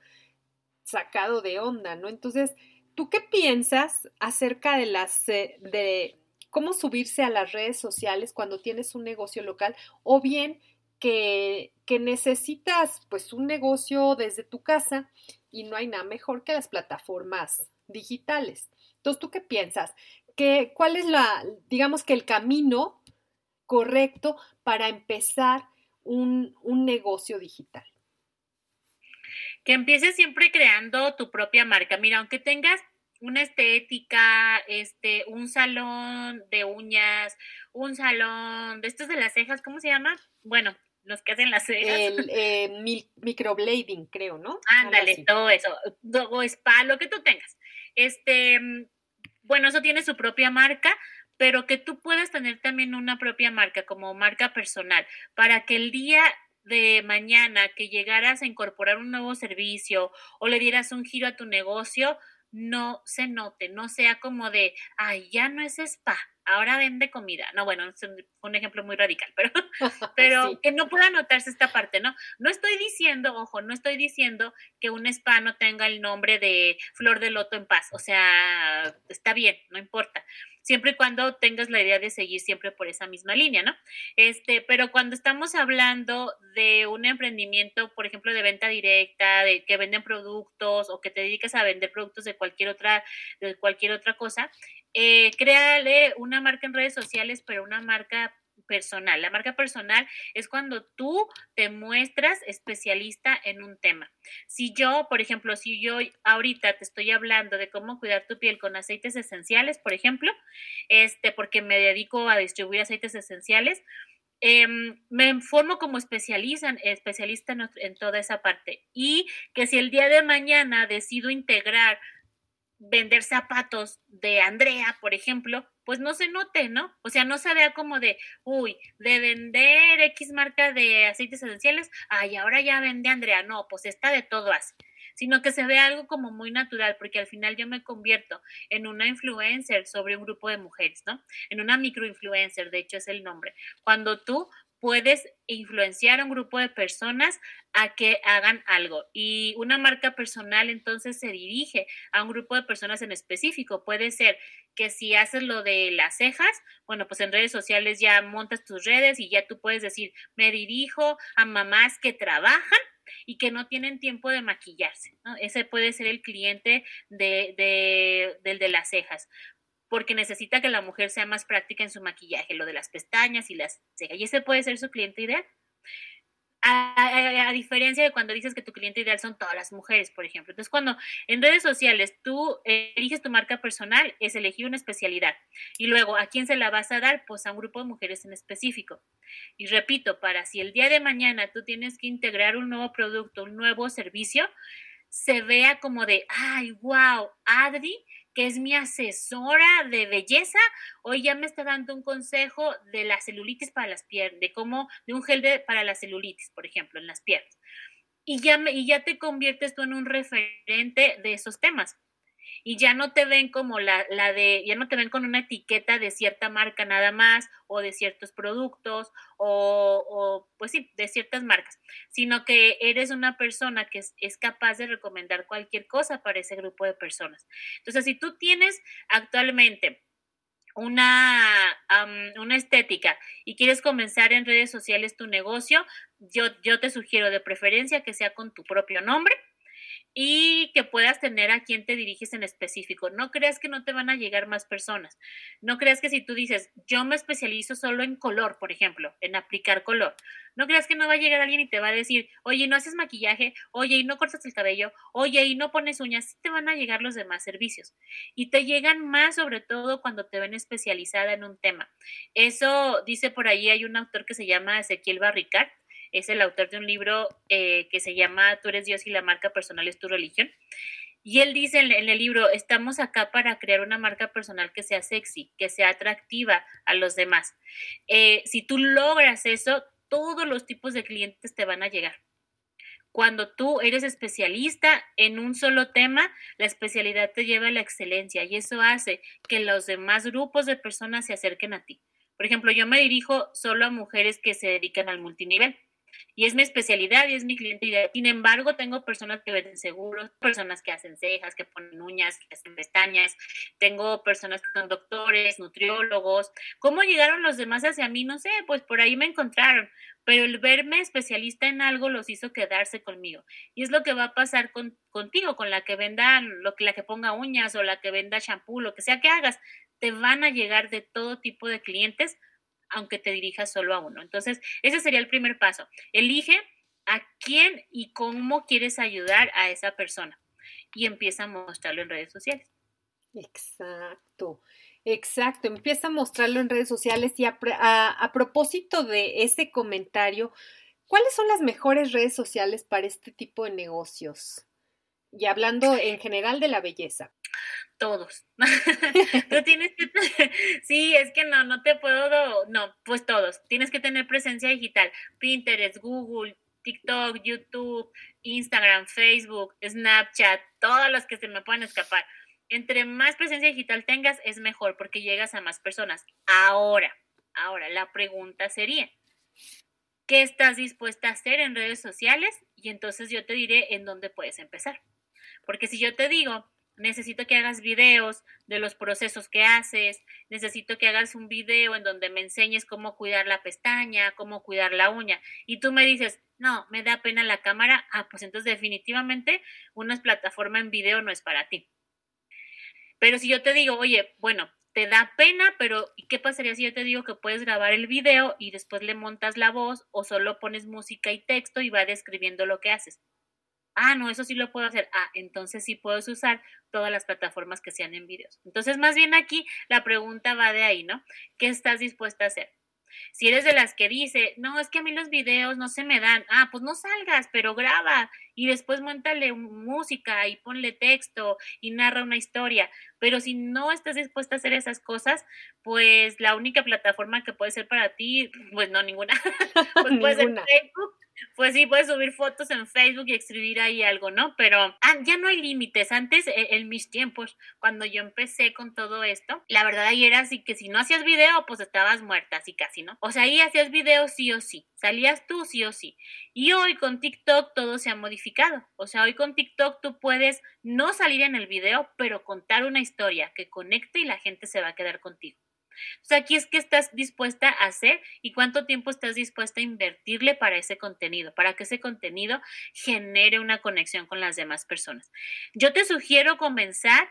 A: sacado de onda, ¿no? Entonces, ¿tú qué piensas acerca de las eh, de cómo subirse a las redes sociales cuando tienes un negocio local o bien que, necesitas pues un negocio desde tu casa y no hay nada mejor que las plataformas digitales. Entonces, ¿tú qué piensas? ¿Qué, ¿Cuál es la, digamos que el camino correcto para empezar un, un negocio digital?
B: Que empieces siempre creando tu propia marca. Mira, aunque tengas una estética, este, un salón de uñas, un salón de estos de las cejas, ¿cómo se llama? Bueno, los que hacen las cejas.
A: El eh, microblading, creo, ¿no?
B: Ándale, todo eso, o spa, lo que tú tengas. Este, bueno, eso tiene su propia marca, pero que tú puedas tener también una propia marca como marca personal, para que el día de mañana que llegaras a incorporar un nuevo servicio o le dieras un giro a tu negocio, no se note, no sea como de, ay, ya no es spa, ahora vende comida. No, bueno, es un, ejemplo muy radical, pero, pero que no pueda notarse esta parte, ¿no? No estoy diciendo, ojo, no estoy diciendo que un spa no tenga el nombre de Flor de Loto en paz, o sea, está bien, no importa siempre y cuando tengas la idea de seguir siempre por esa misma línea, ¿no? Este, pero cuando estamos hablando de un emprendimiento, por ejemplo, de venta directa, de que venden productos o que te dedicas a vender productos de cualquier otra, de cualquier otra cosa, eh, créale una marca en redes sociales, pero una marca personal. La marca personal es cuando tú te muestras especialista en un tema. Si yo, por ejemplo, si yo ahorita te estoy hablando de cómo cuidar tu piel con aceites esenciales, por ejemplo, este, porque me dedico a distribuir aceites esenciales, em, me informo como especialista, especialista en, en toda esa parte. Y que si el día de mañana decido integrar vender zapatos de Andrea, por ejemplo, pues no se note, ¿no? O sea, no se vea como de, uy, de vender X marca de aceites esenciales, ay, ahora ya vende Andrea, no, pues está de todo así, sino que se vea algo como muy natural, porque al final yo me convierto en una influencer sobre un grupo de mujeres, ¿no? En una microinfluencer, de hecho es el nombre. Cuando tú puedes influenciar a un grupo de personas a que hagan algo. Y una marca personal entonces se dirige a un grupo de personas en específico. Puede ser que si haces lo de las cejas, bueno, pues en redes sociales ya montas tus redes y ya tú puedes decir, me dirijo a mamás que trabajan y que no tienen tiempo de maquillarse. Ese puede ser el cliente de, de, del de las cejas porque necesita que la mujer sea más práctica en su maquillaje, lo de las pestañas y las cejas. Y ese puede ser su cliente ideal. A, diferencia de cuando dices que tu cliente ideal son todas las mujeres, por ejemplo. Entonces, cuando en redes sociales tú eliges tu marca personal, es elegir una especialidad. Y luego, ¿a quién se la vas a dar? Pues a un grupo de mujeres en específico. Y repito, para si el día de mañana tú tienes que integrar un nuevo producto, un nuevo servicio, se vea como de, ay, wow, Adri que es mi asesora de belleza, hoy ya me está dando un consejo de la celulitis para las piernas, de cómo, de un gel para la celulitis, por ejemplo, en las piernas. Y ya, me, y ya te conviertes tú en un referente de esos temas y ya no te ven como la, la, de, ya no te ven con una etiqueta de cierta marca nada más o de ciertos productos o, pues sí, de ciertas marcas, sino que eres una persona que es, capaz de recomendar cualquier cosa para ese grupo de personas. Entonces, si tú tienes actualmente una, una estética y quieres comenzar en redes sociales tu negocio, yo, yo te sugiero de preferencia que sea con tu propio nombre y que puedas tener a quien te diriges en específico. No creas que no te van a llegar más personas. No creas que si tú dices, yo me especializo solo en color, por ejemplo, en aplicar color. No creas que no va a llegar alguien y te va a decir, oye, no haces maquillaje, oye, y no cortas el cabello, oye, y no pones uñas. Sí te van a llegar los demás servicios. Y te llegan más sobre todo cuando te ven especializada en un tema. Eso dice por ahí, hay un autor que se llama Ezequiel Barricard es el autor de un libro eh, que se llama Tú eres Dios y la marca personal es tu religión. Y él dice en, el libro, estamos acá para crear una marca personal que sea sexy, que sea atractiva a los demás. Eh, si tú logras eso, todos los tipos de clientes te van a llegar. Cuando tú eres especialista en un solo tema, la especialidad te lleva a la excelencia y eso hace que los demás grupos de personas se acerquen a ti. Por ejemplo, yo me dirijo solo a mujeres que se dedican al multinivel y es mi especialidad y es mi cliente. Sin embargo, tengo personas que venden seguros, personas que hacen cejas, que ponen uñas, que hacen pestañas, tengo personas que son doctores, nutriólogos. ¿Cómo llegaron los demás hacia mí? No sé, pues por ahí me encontraron, pero el verme especialista en algo los hizo quedarse conmigo. Y es lo que va a pasar con, contigo, con la que venda, lo la que ponga uñas o la que venda shampoo, lo que sea que hagas, te van a llegar de todo tipo de clientes aunque te dirijas solo a uno. Entonces, ese sería el primer paso. Elige a quién y cómo quieres ayudar a esa persona y empieza a mostrarlo en redes sociales.
A: Exacto, exacto. Empieza a mostrarlo en redes sociales y a, propósito de ese comentario, ¿cuáles son las mejores redes sociales para este tipo de negocios? Y hablando en general de la belleza
B: todos. tienes sí, es que no, no te puedo, no, pues todos. Tienes que tener presencia digital. Pinterest, Google, TikTok, YouTube, Instagram, Facebook, Snapchat, todos los que se me pueden escapar. Entre más presencia digital tengas, es mejor porque llegas a más personas. Ahora, ahora, la pregunta sería, ¿qué estás dispuesta a hacer en redes sociales? Y entonces yo te diré en dónde puedes empezar. Porque si yo te digo, necesito que hagas videos de los procesos que haces, necesito que hagas un video en donde me enseñes cómo cuidar la pestaña, cómo cuidar la uña, y tú me dices, no, me da pena la cámara, ah, pues entonces definitivamente una plataforma en video no es para ti. Pero si yo te digo, oye, bueno, te da pena, pero ¿y qué pasaría si yo te digo que puedes grabar el video y después le montas la voz o solo pones música y texto y va describiendo lo que haces? Ah, no, eso sí lo puedo hacer. Ah, entonces sí puedes usar todas las plataformas que sean en videos. Entonces, más bien aquí la pregunta va de ahí, ¿no? ¿Qué estás dispuesta a hacer? Si eres de las que dice, no, es que a mí los videos no se me dan, ah, pues no salgas, pero graba y después montale música y ponle texto y narra una historia. Pero si no estás dispuesta a hacer esas cosas, pues la única plataforma que puede ser para ti, pues no, ninguna. pues puede ser Facebook pues sí, puedes subir fotos en Facebook y escribir ahí algo, ¿no? Pero ah, ya no hay límites. Antes, e, en, mis tiempos, cuando yo empecé con todo esto, la verdad ahí era así que si no hacías video, pues estabas muerta, así casi, ¿no? O sea, ahí hacías video sí o sí. Salías tú sí o sí. Y hoy con TikTok todo se ha modificado. O sea, hoy con TikTok tú puedes no salir en el video, pero contar una historia que conecte y la gente se va a quedar contigo. Sea, aquí es que estás dispuesta a hacer y cuánto tiempo estás dispuesta a invertirle para ese contenido, para que ese contenido genere una conexión con las demás personas. Yo te sugiero comenzar,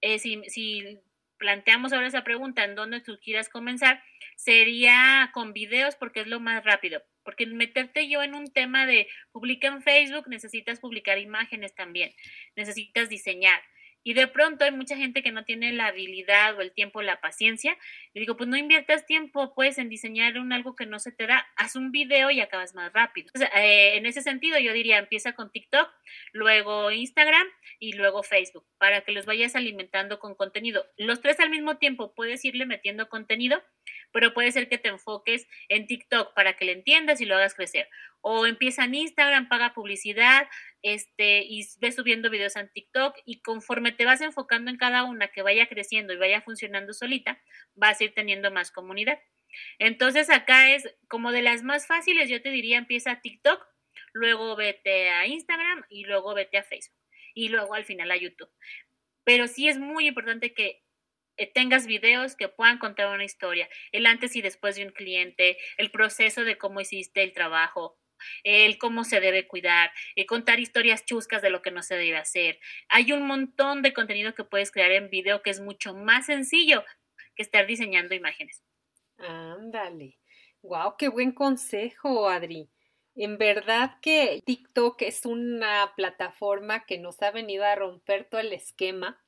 B: eh, si, si planteamos ahora esa pregunta, en dónde tú quieras comenzar, sería con videos porque es lo más rápido. Porque meterte yo en un tema de publica en Facebook, necesitas publicar imágenes también, necesitas diseñar. Y de pronto hay mucha gente que no tiene la habilidad o el tiempo, la paciencia. Y digo, pues no inviertas tiempo, pues, en diseñar un algo que no se te da. Haz un video y acabas más rápido. Eh, en ese sentido, yo diría, empieza con TikTok, luego Instagram y luego Facebook, para que los vayas alimentando con contenido. Los tres al mismo tiempo puedes irle metiendo contenido, pero puede ser que te enfoques en TikTok para que le entiendas y lo hagas crecer. O empieza en Instagram, paga publicidad, este, y ves subiendo videos en TikTok y conforme te vas enfocando en cada una que vaya creciendo y vaya funcionando solita, vas a ir teniendo más comunidad. Entonces acá es como de las más fáciles, yo te diría empieza TikTok, luego vete a Instagram y luego vete a Facebook y luego al final a YouTube. Pero sí es muy importante que eh, tengas videos que puedan contar una historia, el antes y después de un cliente, el proceso de cómo hiciste el trabajo, el cómo se debe cuidar, y contar historias chuscas de lo que no se debe hacer. Hay un montón de contenido que puedes crear en video que es mucho más sencillo que estar diseñando imágenes.
A: Ándale. Wow, qué buen consejo, Adri. En verdad que TikTok es una plataforma que nos ha venido a romper todo el esquema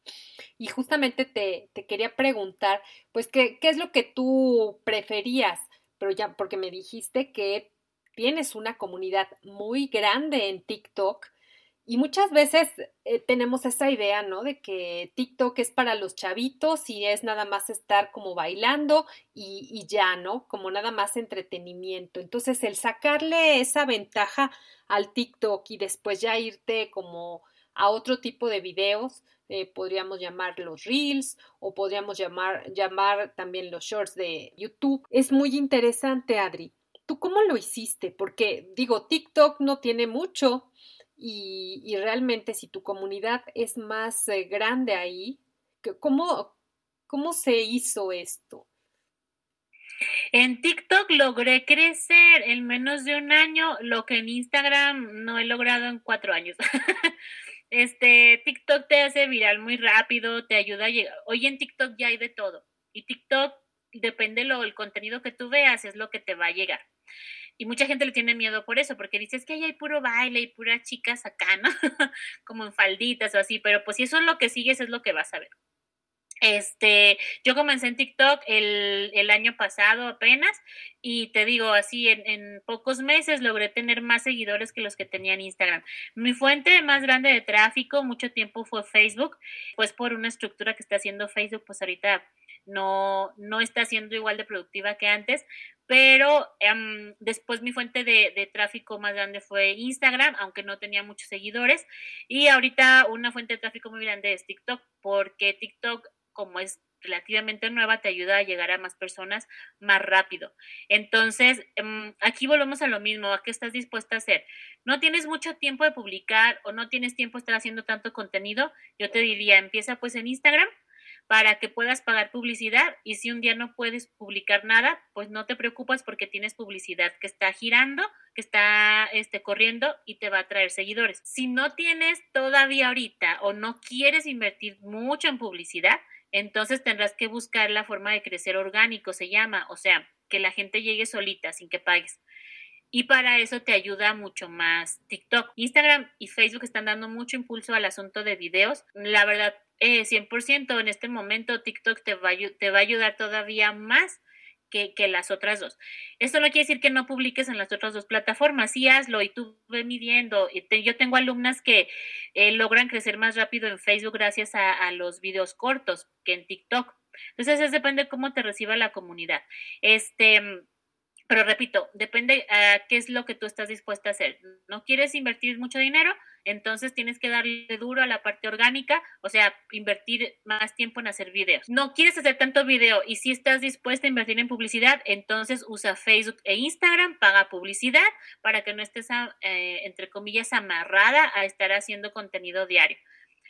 A: y justamente te, te quería preguntar, pues, ¿qué, ¿qué, es lo que tú preferías? Pero ya, porque me dijiste que tienes una comunidad muy grande en TikTok y muchas veces eh, tenemos esa idea, ¿no? De que TikTok es para los chavitos y es nada más estar como bailando y, y, ya, ¿no? Como nada más entretenimiento. Entonces, el sacarle esa ventaja al TikTok y después ya irte como a otro tipo de videos, eh, podríamos llamar los reels o podríamos llamar, llamar también los shorts de YouTube. Es muy interesante, Adri. ¿Tú cómo lo hiciste? Porque digo, TikTok no tiene mucho y, realmente si tu comunidad es más eh, grande ahí, ¿cómo, ¿cómo se hizo esto?
B: En TikTok logré crecer en menos de un año lo que en Instagram no he logrado en cuatro años. este TikTok te hace viral muy rápido, te ayuda a llegar. Hoy en TikTok ya hay de todo. Y TikTok, depende lo el contenido que tú veas, es lo que te va a llegar. Y mucha gente le tiene miedo por eso, porque dice, es que ahí hay puro baile y puras chicas acá, ¿no? Como en falditas o así, pero pues si eso es lo que sigues, es lo que vas a ver. Este, yo comencé en TikTok el, el año pasado apenas y te digo así, en, en, pocos meses logré tener más seguidores que los que tenía en Instagram. Mi fuente más grande de tráfico mucho tiempo fue Facebook, pues por una estructura que está haciendo Facebook, pues ahorita no, no está siendo igual de productiva que antes, pero em, después mi fuente de, tráfico más grande fue Instagram, aunque no tenía muchos seguidores, y ahorita una fuente de tráfico muy grande es TikTok, porque TikTok, como es relativamente nueva te ayuda a llegar a más personas más rápido. Entonces, em, aquí volvemos a lo mismo, ¿a qué estás dispuesta a hacer? No tienes mucho tiempo de publicar o no tienes tiempo de estar haciendo tanto contenido, yo te diría, empieza pues en Instagram para que puedas pagar publicidad y si un día no puedes publicar nada, pues no te preocupes porque tienes publicidad que está girando, que está este, corriendo y te va a traer seguidores. Si no tienes todavía ahorita o no quieres invertir mucho en publicidad, entonces tendrás que buscar la forma de crecer orgánico, se llama, o sea, que la gente llegue solita sin que pagues. Y para eso te ayuda mucho más TikTok. Instagram y Facebook están dando mucho impulso al asunto de videos. La verdad, eh, 100% en este momento TikTok te va, te va a ayudar todavía más que, las otras dos. Esto no quiere decir que no publiques en las otras dos plataformas, sí hazlo y tú ve midiendo. yo tengo alumnas que eh, logran crecer más rápido en Facebook gracias a, los videos cortos que en TikTok. Entonces, es depende de cómo te reciba la comunidad. Este, pero repito, depende a qué es lo que tú estás dispuesta a hacer. ¿No quieres invertir mucho dinero? Entonces tienes que darle duro a la parte orgánica, o sea, invertir más tiempo en hacer videos. No quieres hacer tanto video y si estás dispuesta a invertir en publicidad, entonces usa Facebook e Instagram, paga publicidad para que no estés, eh, entre comillas, amarrada a estar haciendo contenido diario.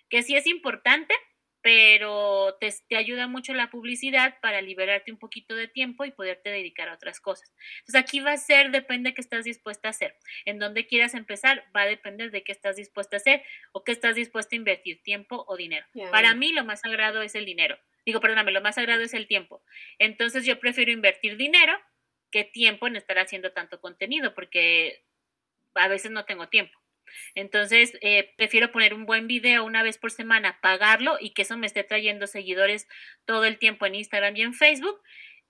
B: Que sí es importante, pero te, te, ayuda mucho la publicidad para liberarte un poquito de tiempo y poderte dedicar a otras cosas. Entonces aquí va a ser, depende de qué estás dispuesta a hacer. En donde quieras empezar, va a depender de qué estás dispuesta a hacer o qué estás dispuesta a invertir, tiempo o dinero. Para mí lo más sagrado es el dinero. Digo, perdóname, lo más sagrado es el tiempo. Entonces yo prefiero invertir dinero que tiempo en estar haciendo tanto contenido, porque a veces no tengo tiempo. Entonces, eh, prefiero poner un buen video una vez por semana, pagarlo y que eso me esté trayendo seguidores todo el tiempo en Instagram y en Facebook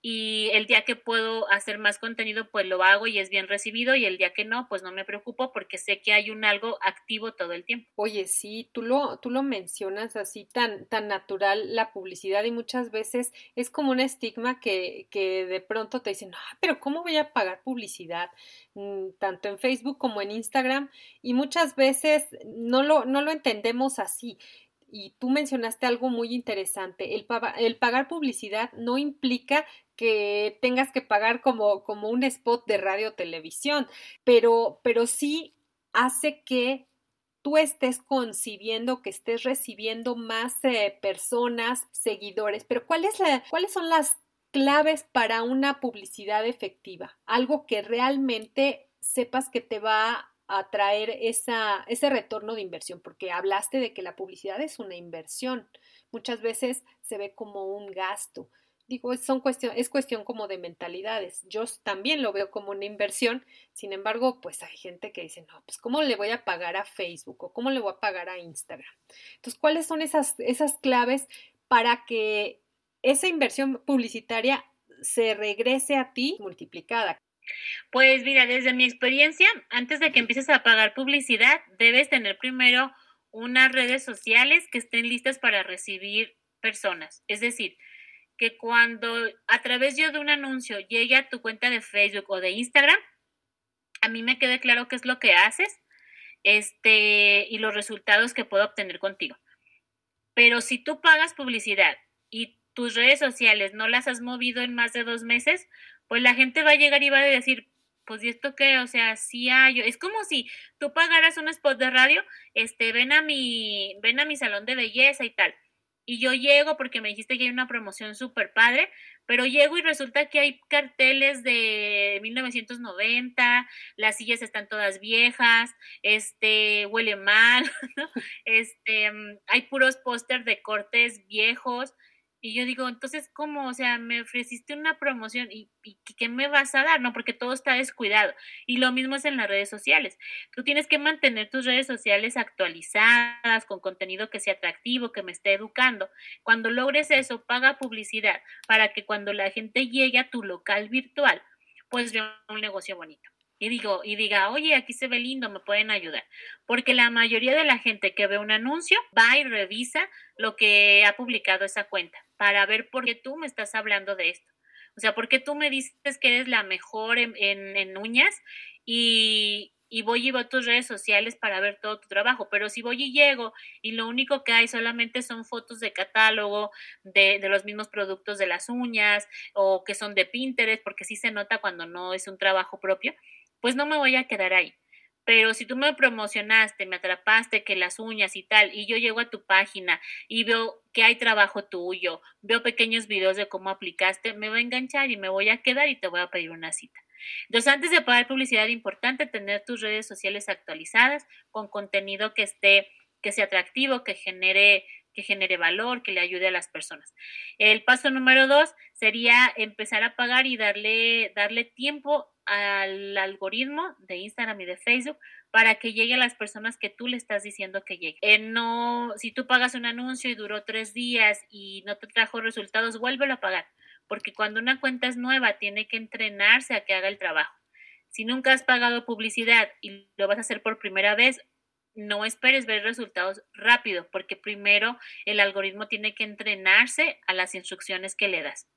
B: y el día que puedo hacer más contenido, pues lo hago y es bien recibido y el día que no, pues no me preocupo porque sé que hay un algo activo todo el tiempo.
A: Oye, sí, tú lo, tú lo mencionas así tan, tan natural la publicidad y muchas veces es como un estigma que, que de pronto te dicen, ah, pero ¿cómo voy a pagar publicidad? Mm, tanto en Facebook como en Instagram y muchas veces no lo, no lo entendemos así y tú mencionaste algo muy interesante. El, pagar publicidad no implica que tengas que pagar como, como un spot de radio o televisión, pero, pero sí hace que tú estés concibiendo, que estés recibiendo más eh, personas, seguidores. Pero ¿cuál es la, ¿cuáles son las claves para una publicidad efectiva? Algo que realmente sepas que te va a traer esa, ese retorno de inversión, porque hablaste de que la publicidad es una inversión. Muchas veces se ve como un gasto digo, son cuestión, es cuestión como de mentalidades. Yo también lo veo como una inversión, sin embargo, pues hay gente que dice, no, pues ¿cómo le voy a pagar a Facebook o cómo le voy a pagar a Instagram? Entonces, ¿cuáles son esas, esas claves para que esa inversión publicitaria se regrese a ti multiplicada?
B: Pues mira, desde mi experiencia, antes de que empieces a pagar publicidad, debes tener primero unas redes sociales que estén listas para recibir personas. Es decir, que cuando a través yo de un anuncio llegue a tu cuenta de Facebook o de Instagram, a mí me quede claro qué es lo que haces este, y los resultados que puedo obtener contigo. Pero si tú pagas publicidad y tus redes sociales no las has movido en más de dos meses, pues la gente va a llegar y va a decir, pues, ¿y esto qué? O sea, sí hay, es como si tú pagaras un spot de radio, este, ven a mi, ven a mi salón de belleza y tal y yo llego porque me dijiste que hay una promoción súper padre, pero llego y resulta que hay carteles de 1990, las sillas están todas viejas, este, huele mal, este, mm, hay puros póster de cortes viejos, y yo digo, entonces, ¿cómo? O sea, me ofreciste una promoción y, ¿qué me vas a dar? No, porque todo está descuidado. Y lo mismo es en las redes sociales. Tú tienes que mantener tus redes sociales actualizadas, con contenido que sea atractivo, que me esté educando. Cuando logres eso, paga publicidad para que cuando la gente llegue a tu local virtual, pues vea un negocio bonito y digo, y diga, oye, aquí se ve lindo, me pueden ayudar. Porque la mayoría de la gente que ve un anuncio va y revisa lo que ha publicado esa cuenta para ver por qué tú me estás hablando de esto. O sea, ¿por qué tú me dices que eres la mejor en, en uñas y, y voy y veo tus redes sociales para ver todo tu trabajo, pero si voy y llego y lo único que hay solamente son fotos de catálogo de, de, los mismos productos de las uñas o que son de Pinterest, porque sí se nota cuando no es un trabajo propio, pues no me voy a quedar ahí. Pero si tú me promocionaste, me atrapaste que las uñas y tal, y yo llego a tu página y veo que hay trabajo tuyo, veo pequeños videos de cómo aplicaste, me voy a enganchar y me voy a quedar y te voy a pedir una cita. Entonces, antes de pagar publicidad, importante tener tus redes sociales actualizadas con contenido que esté, que sea atractivo, que genere que genere valor, que le ayude a las personas. El paso número dos sería empezar a pagar y darle, darle tiempo al algoritmo de Instagram y de Facebook para que llegue a las personas que tú le estás diciendo que llegue. Eh, no, si tú pagas un anuncio y duró tres días y no te trajo resultados, vuélvelo a pagar porque cuando una cuenta es nueva tiene que entrenarse a que haga el trabajo. Si nunca has pagado publicidad y lo vas a hacer por primera vez, no esperes ver resultados rápido, porque primero el algoritmo tiene que entrenarse a las instrucciones que le das.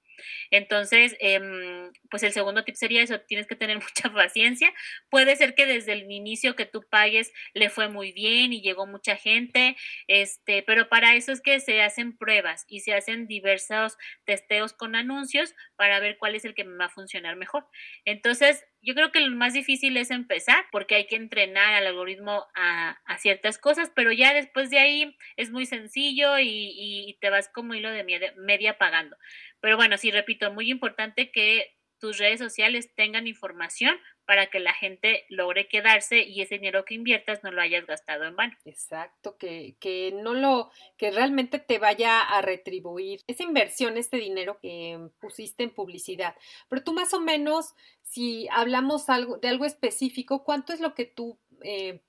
B: Entonces, em, pues el segundo tip sería eso, tienes que tener mucha paciencia. Puede ser que desde el inicio que tú pagues le fue muy bien y llegó mucha gente, este, pero para eso es que se hacen pruebas y se hacen diversos testeos con anuncios para ver cuál es el que me va a funcionar mejor. Entonces, yo creo que lo más difícil es empezar porque hay que entrenar al algoritmo a, ciertas cosas, pero ya después de ahí es muy sencillo y, te vas como hilo de media pagando. Pero bueno, sí, repito, muy importante que tus redes sociales tengan información para que la gente logre quedarse y ese dinero que inviertas no lo hayas gastado en vano.
A: Exacto, que, que no lo, que realmente te vaya a retribuir esa inversión, este dinero que pusiste en publicidad. Pero tú más o menos, si hablamos algo, de algo específico, ¿cuánto es lo que tú eh,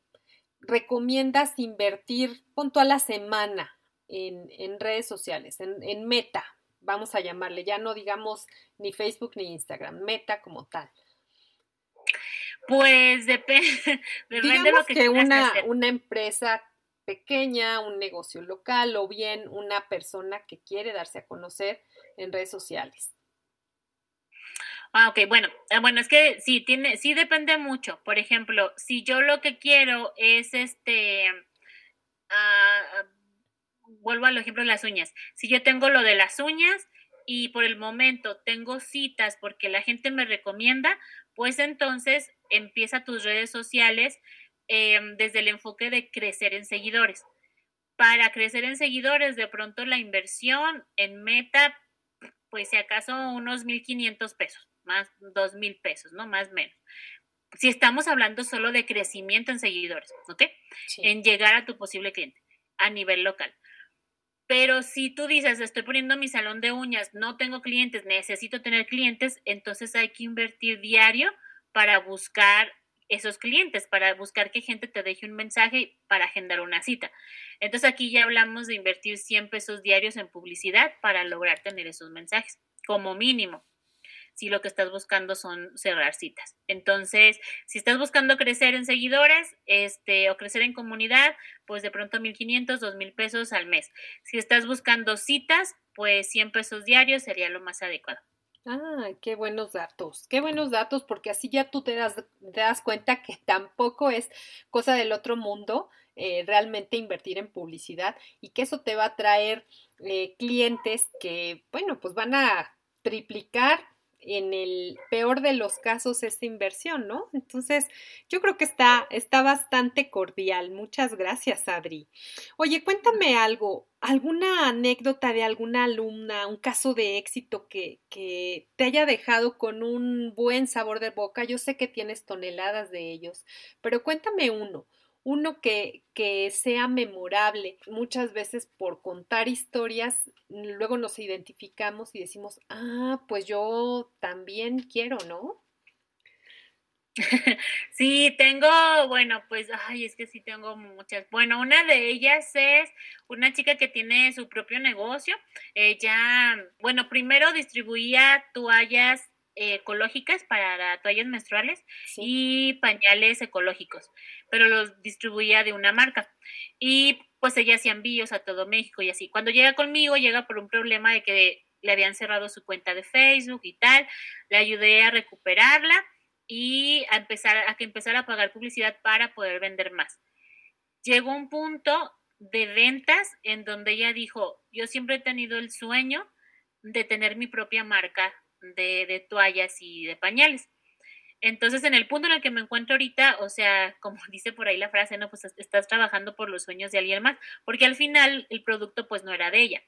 A: recomiendas invertir, punto a la semana en, en redes sociales, en, en meta? Vamos a llamarle, ya no digamos ni Facebook ni Instagram, meta como tal.
B: Pues depende, de lo que,
A: que una, una empresa pequeña, un negocio local o bien una persona que quiere darse a conocer en redes sociales.
B: Ah, ok, bueno, eh, bueno, es que sí, tiene, sí depende mucho. Por ejemplo, si yo lo que quiero es este, uh, vuelvo al ejemplo de las uñas. Si yo tengo lo de las uñas y por el momento tengo citas porque la gente me recomienda, pues entonces empieza tus redes sociales em, desde el enfoque de crecer en seguidores. Para crecer en seguidores, de pronto la inversión en meta, pues si acaso unos 1.500 pesos, más 2.000 pesos, ¿no? Más o menos. Si estamos hablando solo de crecimiento en seguidores, ¿ok? En llegar a tu posible cliente a nivel local. Pero si tú dices, estoy poniendo mi salón de uñas, no tengo clientes, necesito tener clientes, entonces hay que invertir diario para buscar esos clientes, para buscar que gente te deje un mensaje para agendar una cita. Entonces aquí ya hablamos de invertir 100 pesos diarios en publicidad para lograr tener esos mensajes, como mínimo, si lo que estás buscando son cerrar citas. Entonces, si estás buscando crecer en seguidores este, o crecer en comunidad, pues de pronto 1.500, 2.000 pesos al mes. Si estás buscando citas, pues 100 pesos diarios sería lo más adecuado.
A: Ah, qué buenos datos, qué buenos datos, porque así ya tú te das, te das cuenta que tampoco es cosa del otro mundo eh, realmente invertir en publicidad y que eso te va a traer eh, clientes que, bueno, pues van a triplicar en el peor de los casos esta inversión, ¿no? Entonces, yo creo que está, está bastante cordial. Muchas gracias, Adri. Oye, cuéntame algo, alguna anécdota de alguna alumna, un caso de éxito que, que te haya dejado con un buen sabor de boca. Yo sé que tienes toneladas de ellos, pero cuéntame uno uno que, que, sea memorable. Muchas veces por contar historias, luego nos identificamos y decimos, ah, pues yo también quiero, ¿no?
B: Sí, tengo, bueno, pues, ay, es que sí tengo muchas. Bueno, una de ellas es una chica que tiene su propio negocio. Ella, bueno, primero distribuía toallas ecológicas para toallas menstruales y pañales ecológicos, pero los distribuía de una marca. Y pues ella hacía envíos a todo México y así. Cuando llega conmigo, llega por un problema de que le habían cerrado su cuenta de Facebook y tal. Le ayudé a recuperarla y a empezar a que empezara a pagar publicidad para poder vender más. Llegó un punto de ventas en donde ella dijo, yo siempre he tenido el sueño de tener mi propia marca de, toallas y de pañales. Entonces, en el punto en el que me encuentro ahorita, o sea, como dice por ahí la frase, no, pues estás trabajando por los sueños de alguien más, porque al final el producto pues no era de ella.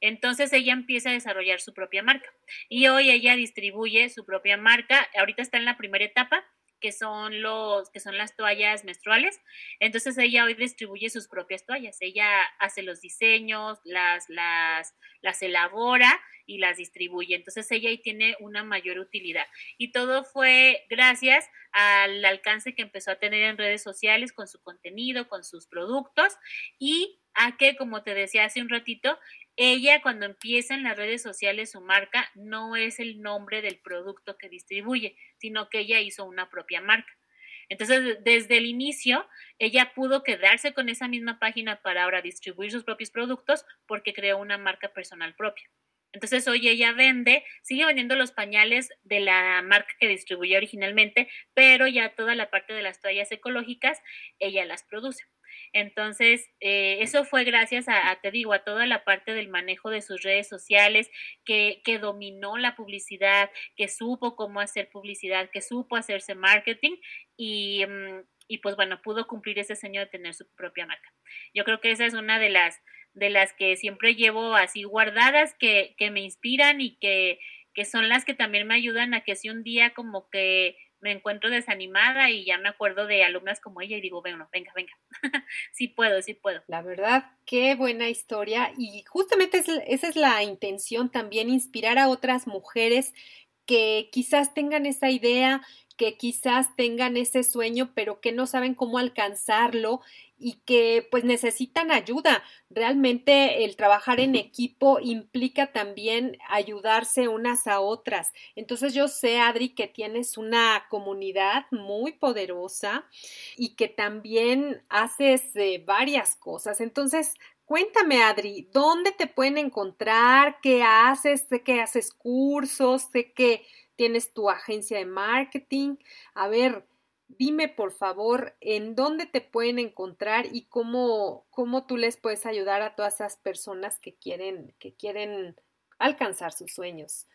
B: Entonces ella empieza a desarrollar su propia marca y hoy ella distribuye su propia marca. Ahorita está en la primera etapa, que son los que son las toallas menstruales. Entonces ella hoy distribuye sus propias toallas. Ella hace los diseños, las las las elabora y las distribuye. Entonces ella ahí tiene una mayor utilidad. Y todo fue gracias al alcance que empezó a tener en redes sociales con su contenido, con sus productos y a que, como te decía hace un ratito, ella cuando empieza en las redes sociales su marca no es el nombre del producto que distribuye, sino que ella hizo una propia marca. Entonces, desde el inicio, ella pudo quedarse con esa misma página para ahora distribuir sus propios productos porque creó una marca personal propia. Entonces, hoy ella vende, sigue vendiendo los pañales de la marca que distribuyó originalmente, pero ya toda la parte de las toallas ecológicas, ella las produce. Entonces, eh, eso fue gracias a, te digo, a toda la parte del manejo de sus redes sociales, que, que dominó la publicidad, que supo cómo hacer publicidad, que supo hacerse marketing y, mm, y pues bueno, pudo cumplir ese sueño de tener su propia marca. Yo creo que esa es una de las, de las que siempre llevo así guardadas, que, que me inspiran y que, que son las que también me ayudan a que si un día como que me encuentro desanimada y ya me acuerdo de alumnas como ella y digo, bueno, venga, venga, sí puedo, sí puedo.
A: La verdad, qué buena historia y justamente esa es la intención también, inspirar a otras mujeres que quizás tengan esa idea, que quizás tengan ese sueño, pero que no saben cómo alcanzarlo y que pues necesitan ayuda. Realmente el trabajar en equipo implica también ayudarse unas a otras. Entonces yo sé, Adri, que tienes una comunidad muy poderosa y que también haces eh, varias cosas. Entonces, Cuéntame, Adri, ¿dónde te pueden encontrar? ¿Qué haces? Sé que haces cursos, sé que tienes tu agencia de marketing. A ver, dime por favor en dónde te pueden encontrar y cómo, cómo tú les puedes ayudar a todas esas personas que quieren, que quieren alcanzar sus sueños.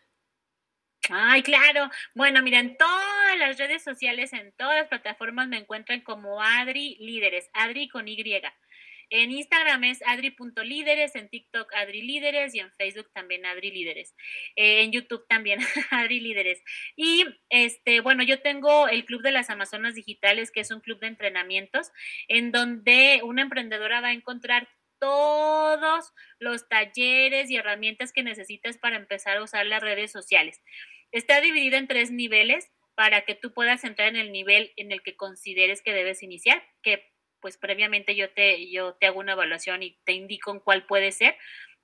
B: Ay, claro. Bueno, mira, en todas las redes sociales, en todas las plataformas me encuentran como Adri Líderes, Adri con Y. En Instagram es adri.líderes, en TikTok Adri Líderes y en Facebook también Adri Líderes. Eh, en YouTube también Adri Líderes. Y este, bueno, yo tengo el Club de las Amazonas Digitales, que es un club de entrenamientos en donde una emprendedora va a encontrar todos los talleres y herramientas que necesitas para empezar a usar las redes sociales. Está dividido en tres niveles para que tú puedas entrar en el nivel en el que consideres que debes iniciar, pues previamente yo te, yo te hago una evaluación y te indico en cuál puede ser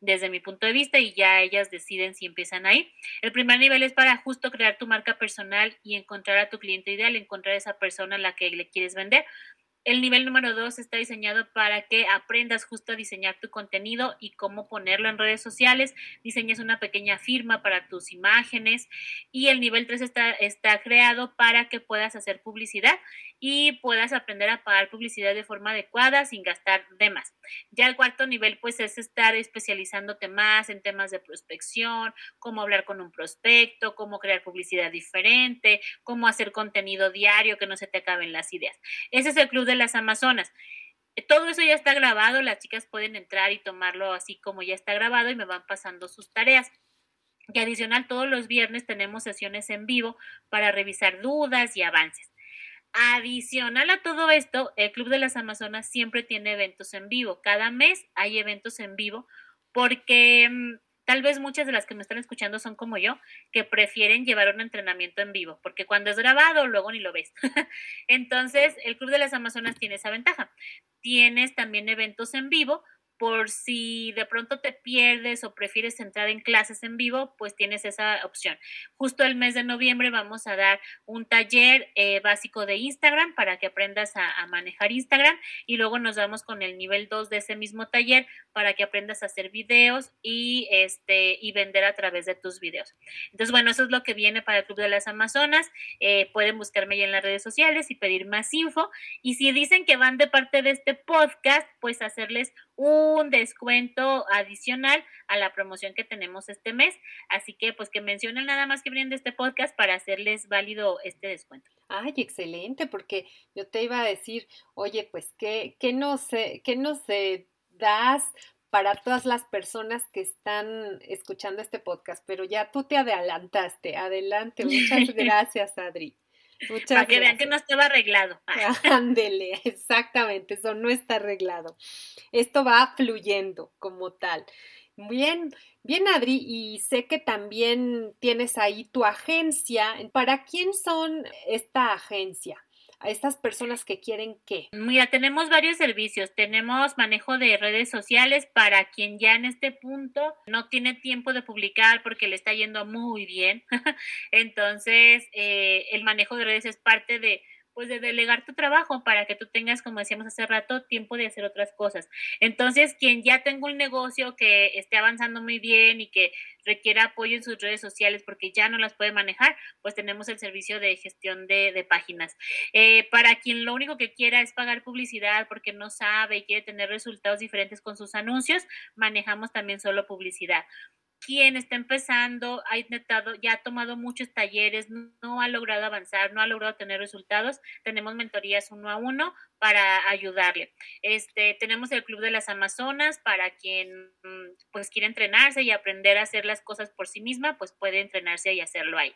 B: desde mi punto de vista y ya ellas deciden si empiezan ahí. El primer nivel es para justo crear tu marca personal y encontrar a tu cliente ideal, encontrar esa persona a la que le quieres vender. El nivel número dos está diseñado para que aprendas justo a diseñar tu contenido y cómo ponerlo en redes sociales. Diseñas una pequeña firma para tus imágenes. Y el nivel tres está, está creado para que puedas hacer publicidad y puedas aprender a pagar publicidad de forma adecuada sin gastar de más. Ya el cuarto nivel pues es estar especializándote más en temas de prospección, cómo hablar con un prospecto, cómo crear publicidad diferente, cómo hacer contenido diario que no se te acaben las ideas. Ese es el club de las Amazonas. Todo eso ya está grabado, las chicas pueden entrar y tomarlo así como ya está grabado y me van pasando sus tareas. Y adicional, todos los viernes tenemos sesiones en vivo para revisar dudas y avances. Adicional a todo esto, el Club de las Amazonas siempre tiene eventos en vivo. Cada mes hay eventos en vivo porque mm, tal vez muchas de las que me están escuchando son como yo, que prefieren llevar un entrenamiento en vivo, porque cuando es grabado luego ni lo ves. Entonces, el Club de las Amazonas tiene esa ventaja. Tienes también eventos en vivo por si de pronto te pierdes o prefieres entrar en clases en vivo, pues tienes esa opción. Justo el mes de noviembre vamos a dar un taller eh, básico de Instagram para que aprendas a, manejar Instagram y luego nos vamos con el nivel 2 de ese mismo taller para que aprendas a hacer videos y, este, y vender a través de tus videos. Entonces, bueno, eso es lo que viene para el Club de las Amazonas. Eh, pueden buscarme ya en las redes sociales y pedir más info. Y si dicen que van de parte de este podcast, pues hacerles un descuento adicional a la promoción que tenemos este mes. Así que pues que mencionen nada más que vienen de este podcast para hacerles válido este descuento.
A: Ay, excelente, porque yo te iba a decir, oye, pues, ¿qué, qué nos, qué nos das para todas las personas que están escuchando este podcast? Pero ya tú te adelantaste. Adelante. Muchas gracias, Adri.
B: Muchas Para que vean que no estaba arreglado.
A: Ándele, exactamente, eso no está arreglado. Esto va fluyendo como tal. Bien, bien Adri, y sé que también tienes ahí tu agencia. ¿Para quién son esta agencia? A estas personas que quieren qué?
B: Mira, tenemos varios servicios. Tenemos manejo de redes sociales para quien ya en este punto no tiene tiempo de publicar porque le está yendo muy bien. Entonces, eh, el manejo de redes es parte de pues de delegar tu trabajo para que tú tengas, como decíamos hace rato, tiempo de hacer otras cosas. Entonces, quien ya tenga un negocio que esté avanzando muy bien y que requiera apoyo en sus redes sociales porque ya no las puede manejar, pues tenemos el servicio de gestión de, páginas. Eh, para quien lo único que quiera es pagar publicidad porque no sabe y quiere tener resultados diferentes con sus anuncios, manejamos también solo publicidad quien está empezando, ha intentado, ya ha tomado muchos talleres, no, ha logrado avanzar, no ha logrado tener resultados, tenemos mentorías uno a uno para ayudarle. Este, tenemos el Club de las Amazonas para quien pues quiere entrenarse y aprender a hacer las cosas por sí misma, pues puede entrenarse y hacerlo ahí.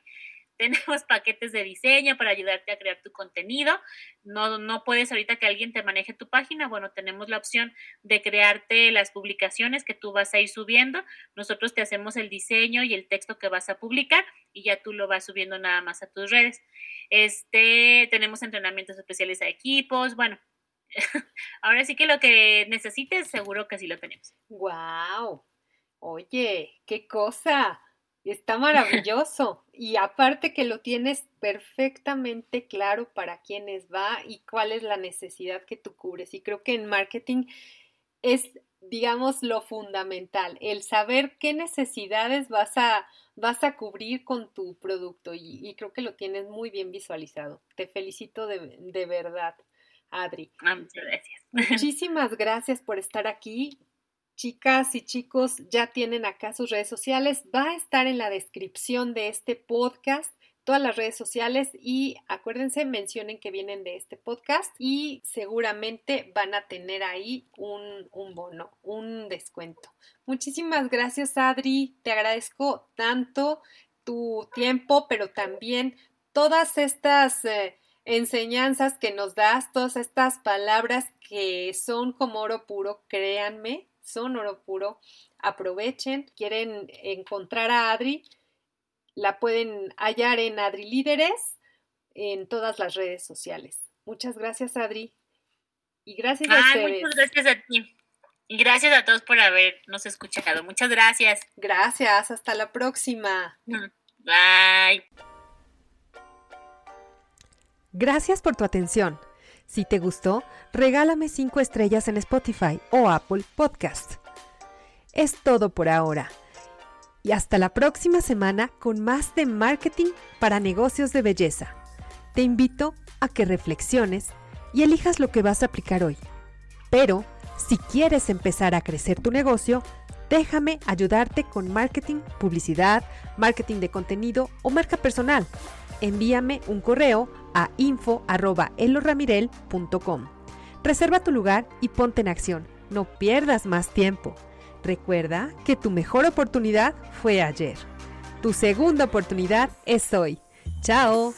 B: Tenemos paquetes de diseño para ayudarte a crear tu contenido. No, no puedes ahorita que alguien te maneje tu página. Bueno, tenemos la opción de crearte las publicaciones que tú vas a ir subiendo. Nosotros te hacemos el diseño y el texto que vas a publicar y ya tú lo vas subiendo nada más a tus redes. Este, tenemos entrenamientos especiales a equipos. Bueno, ahora sí que lo que necesites, seguro que sí lo tenemos.
A: ¡Wow! Oye, qué cosa. Está maravilloso. Y aparte que lo tienes perfectamente claro para quiénes va y cuál es la necesidad que tú cubres. Y creo que en marketing es, digamos, lo fundamental, el saber qué necesidades vas a, vas a cubrir con tu producto. Y, creo que lo tienes muy bien visualizado. Te felicito de, de verdad. Adri.
B: Ah, muchas gracias.
A: Muchísimas gracias por estar aquí chicas y chicos ya tienen acá sus redes sociales. Va a estar en la descripción de este podcast todas las redes sociales y acuérdense, mencionen que vienen de este podcast y seguramente van a tener ahí un, bono, un descuento. Muchísimas gracias Adri, te agradezco tanto tu tiempo, pero también todas estas... Eh, enseñanzas que nos das, todas estas palabras que son como oro puro, créanme, son oro puro. Aprovechen, quieren encontrar a Adri, la pueden hallar en Adri Líderes en todas las redes sociales. Muchas gracias, Adri. Y gracias a ustedes.
B: Muchas gracias a ti. Y gracias a todos por habernos escuchado. Muchas gracias.
A: Gracias. Hasta la próxima.
B: Bye.
A: Gracias por tu atención. Si te gustó, regálame 5 estrellas en Spotify o Apple Podcast. Es todo por ahora. Y hasta la próxima semana con más de marketing para negocios de belleza. Te invito a que reflexiones y elijas lo que vas a aplicar hoy. Pero, si quieres empezar a crecer tu negocio, déjame ayudarte con marketing, publicidad, marketing de contenido o marca personal envíame un correo a info.eloramirel.com. Reserva tu lugar y ponte en acción. No pierdas más tiempo. Recuerda que tu mejor oportunidad fue ayer. Tu segunda oportunidad es hoy. ¡Chao!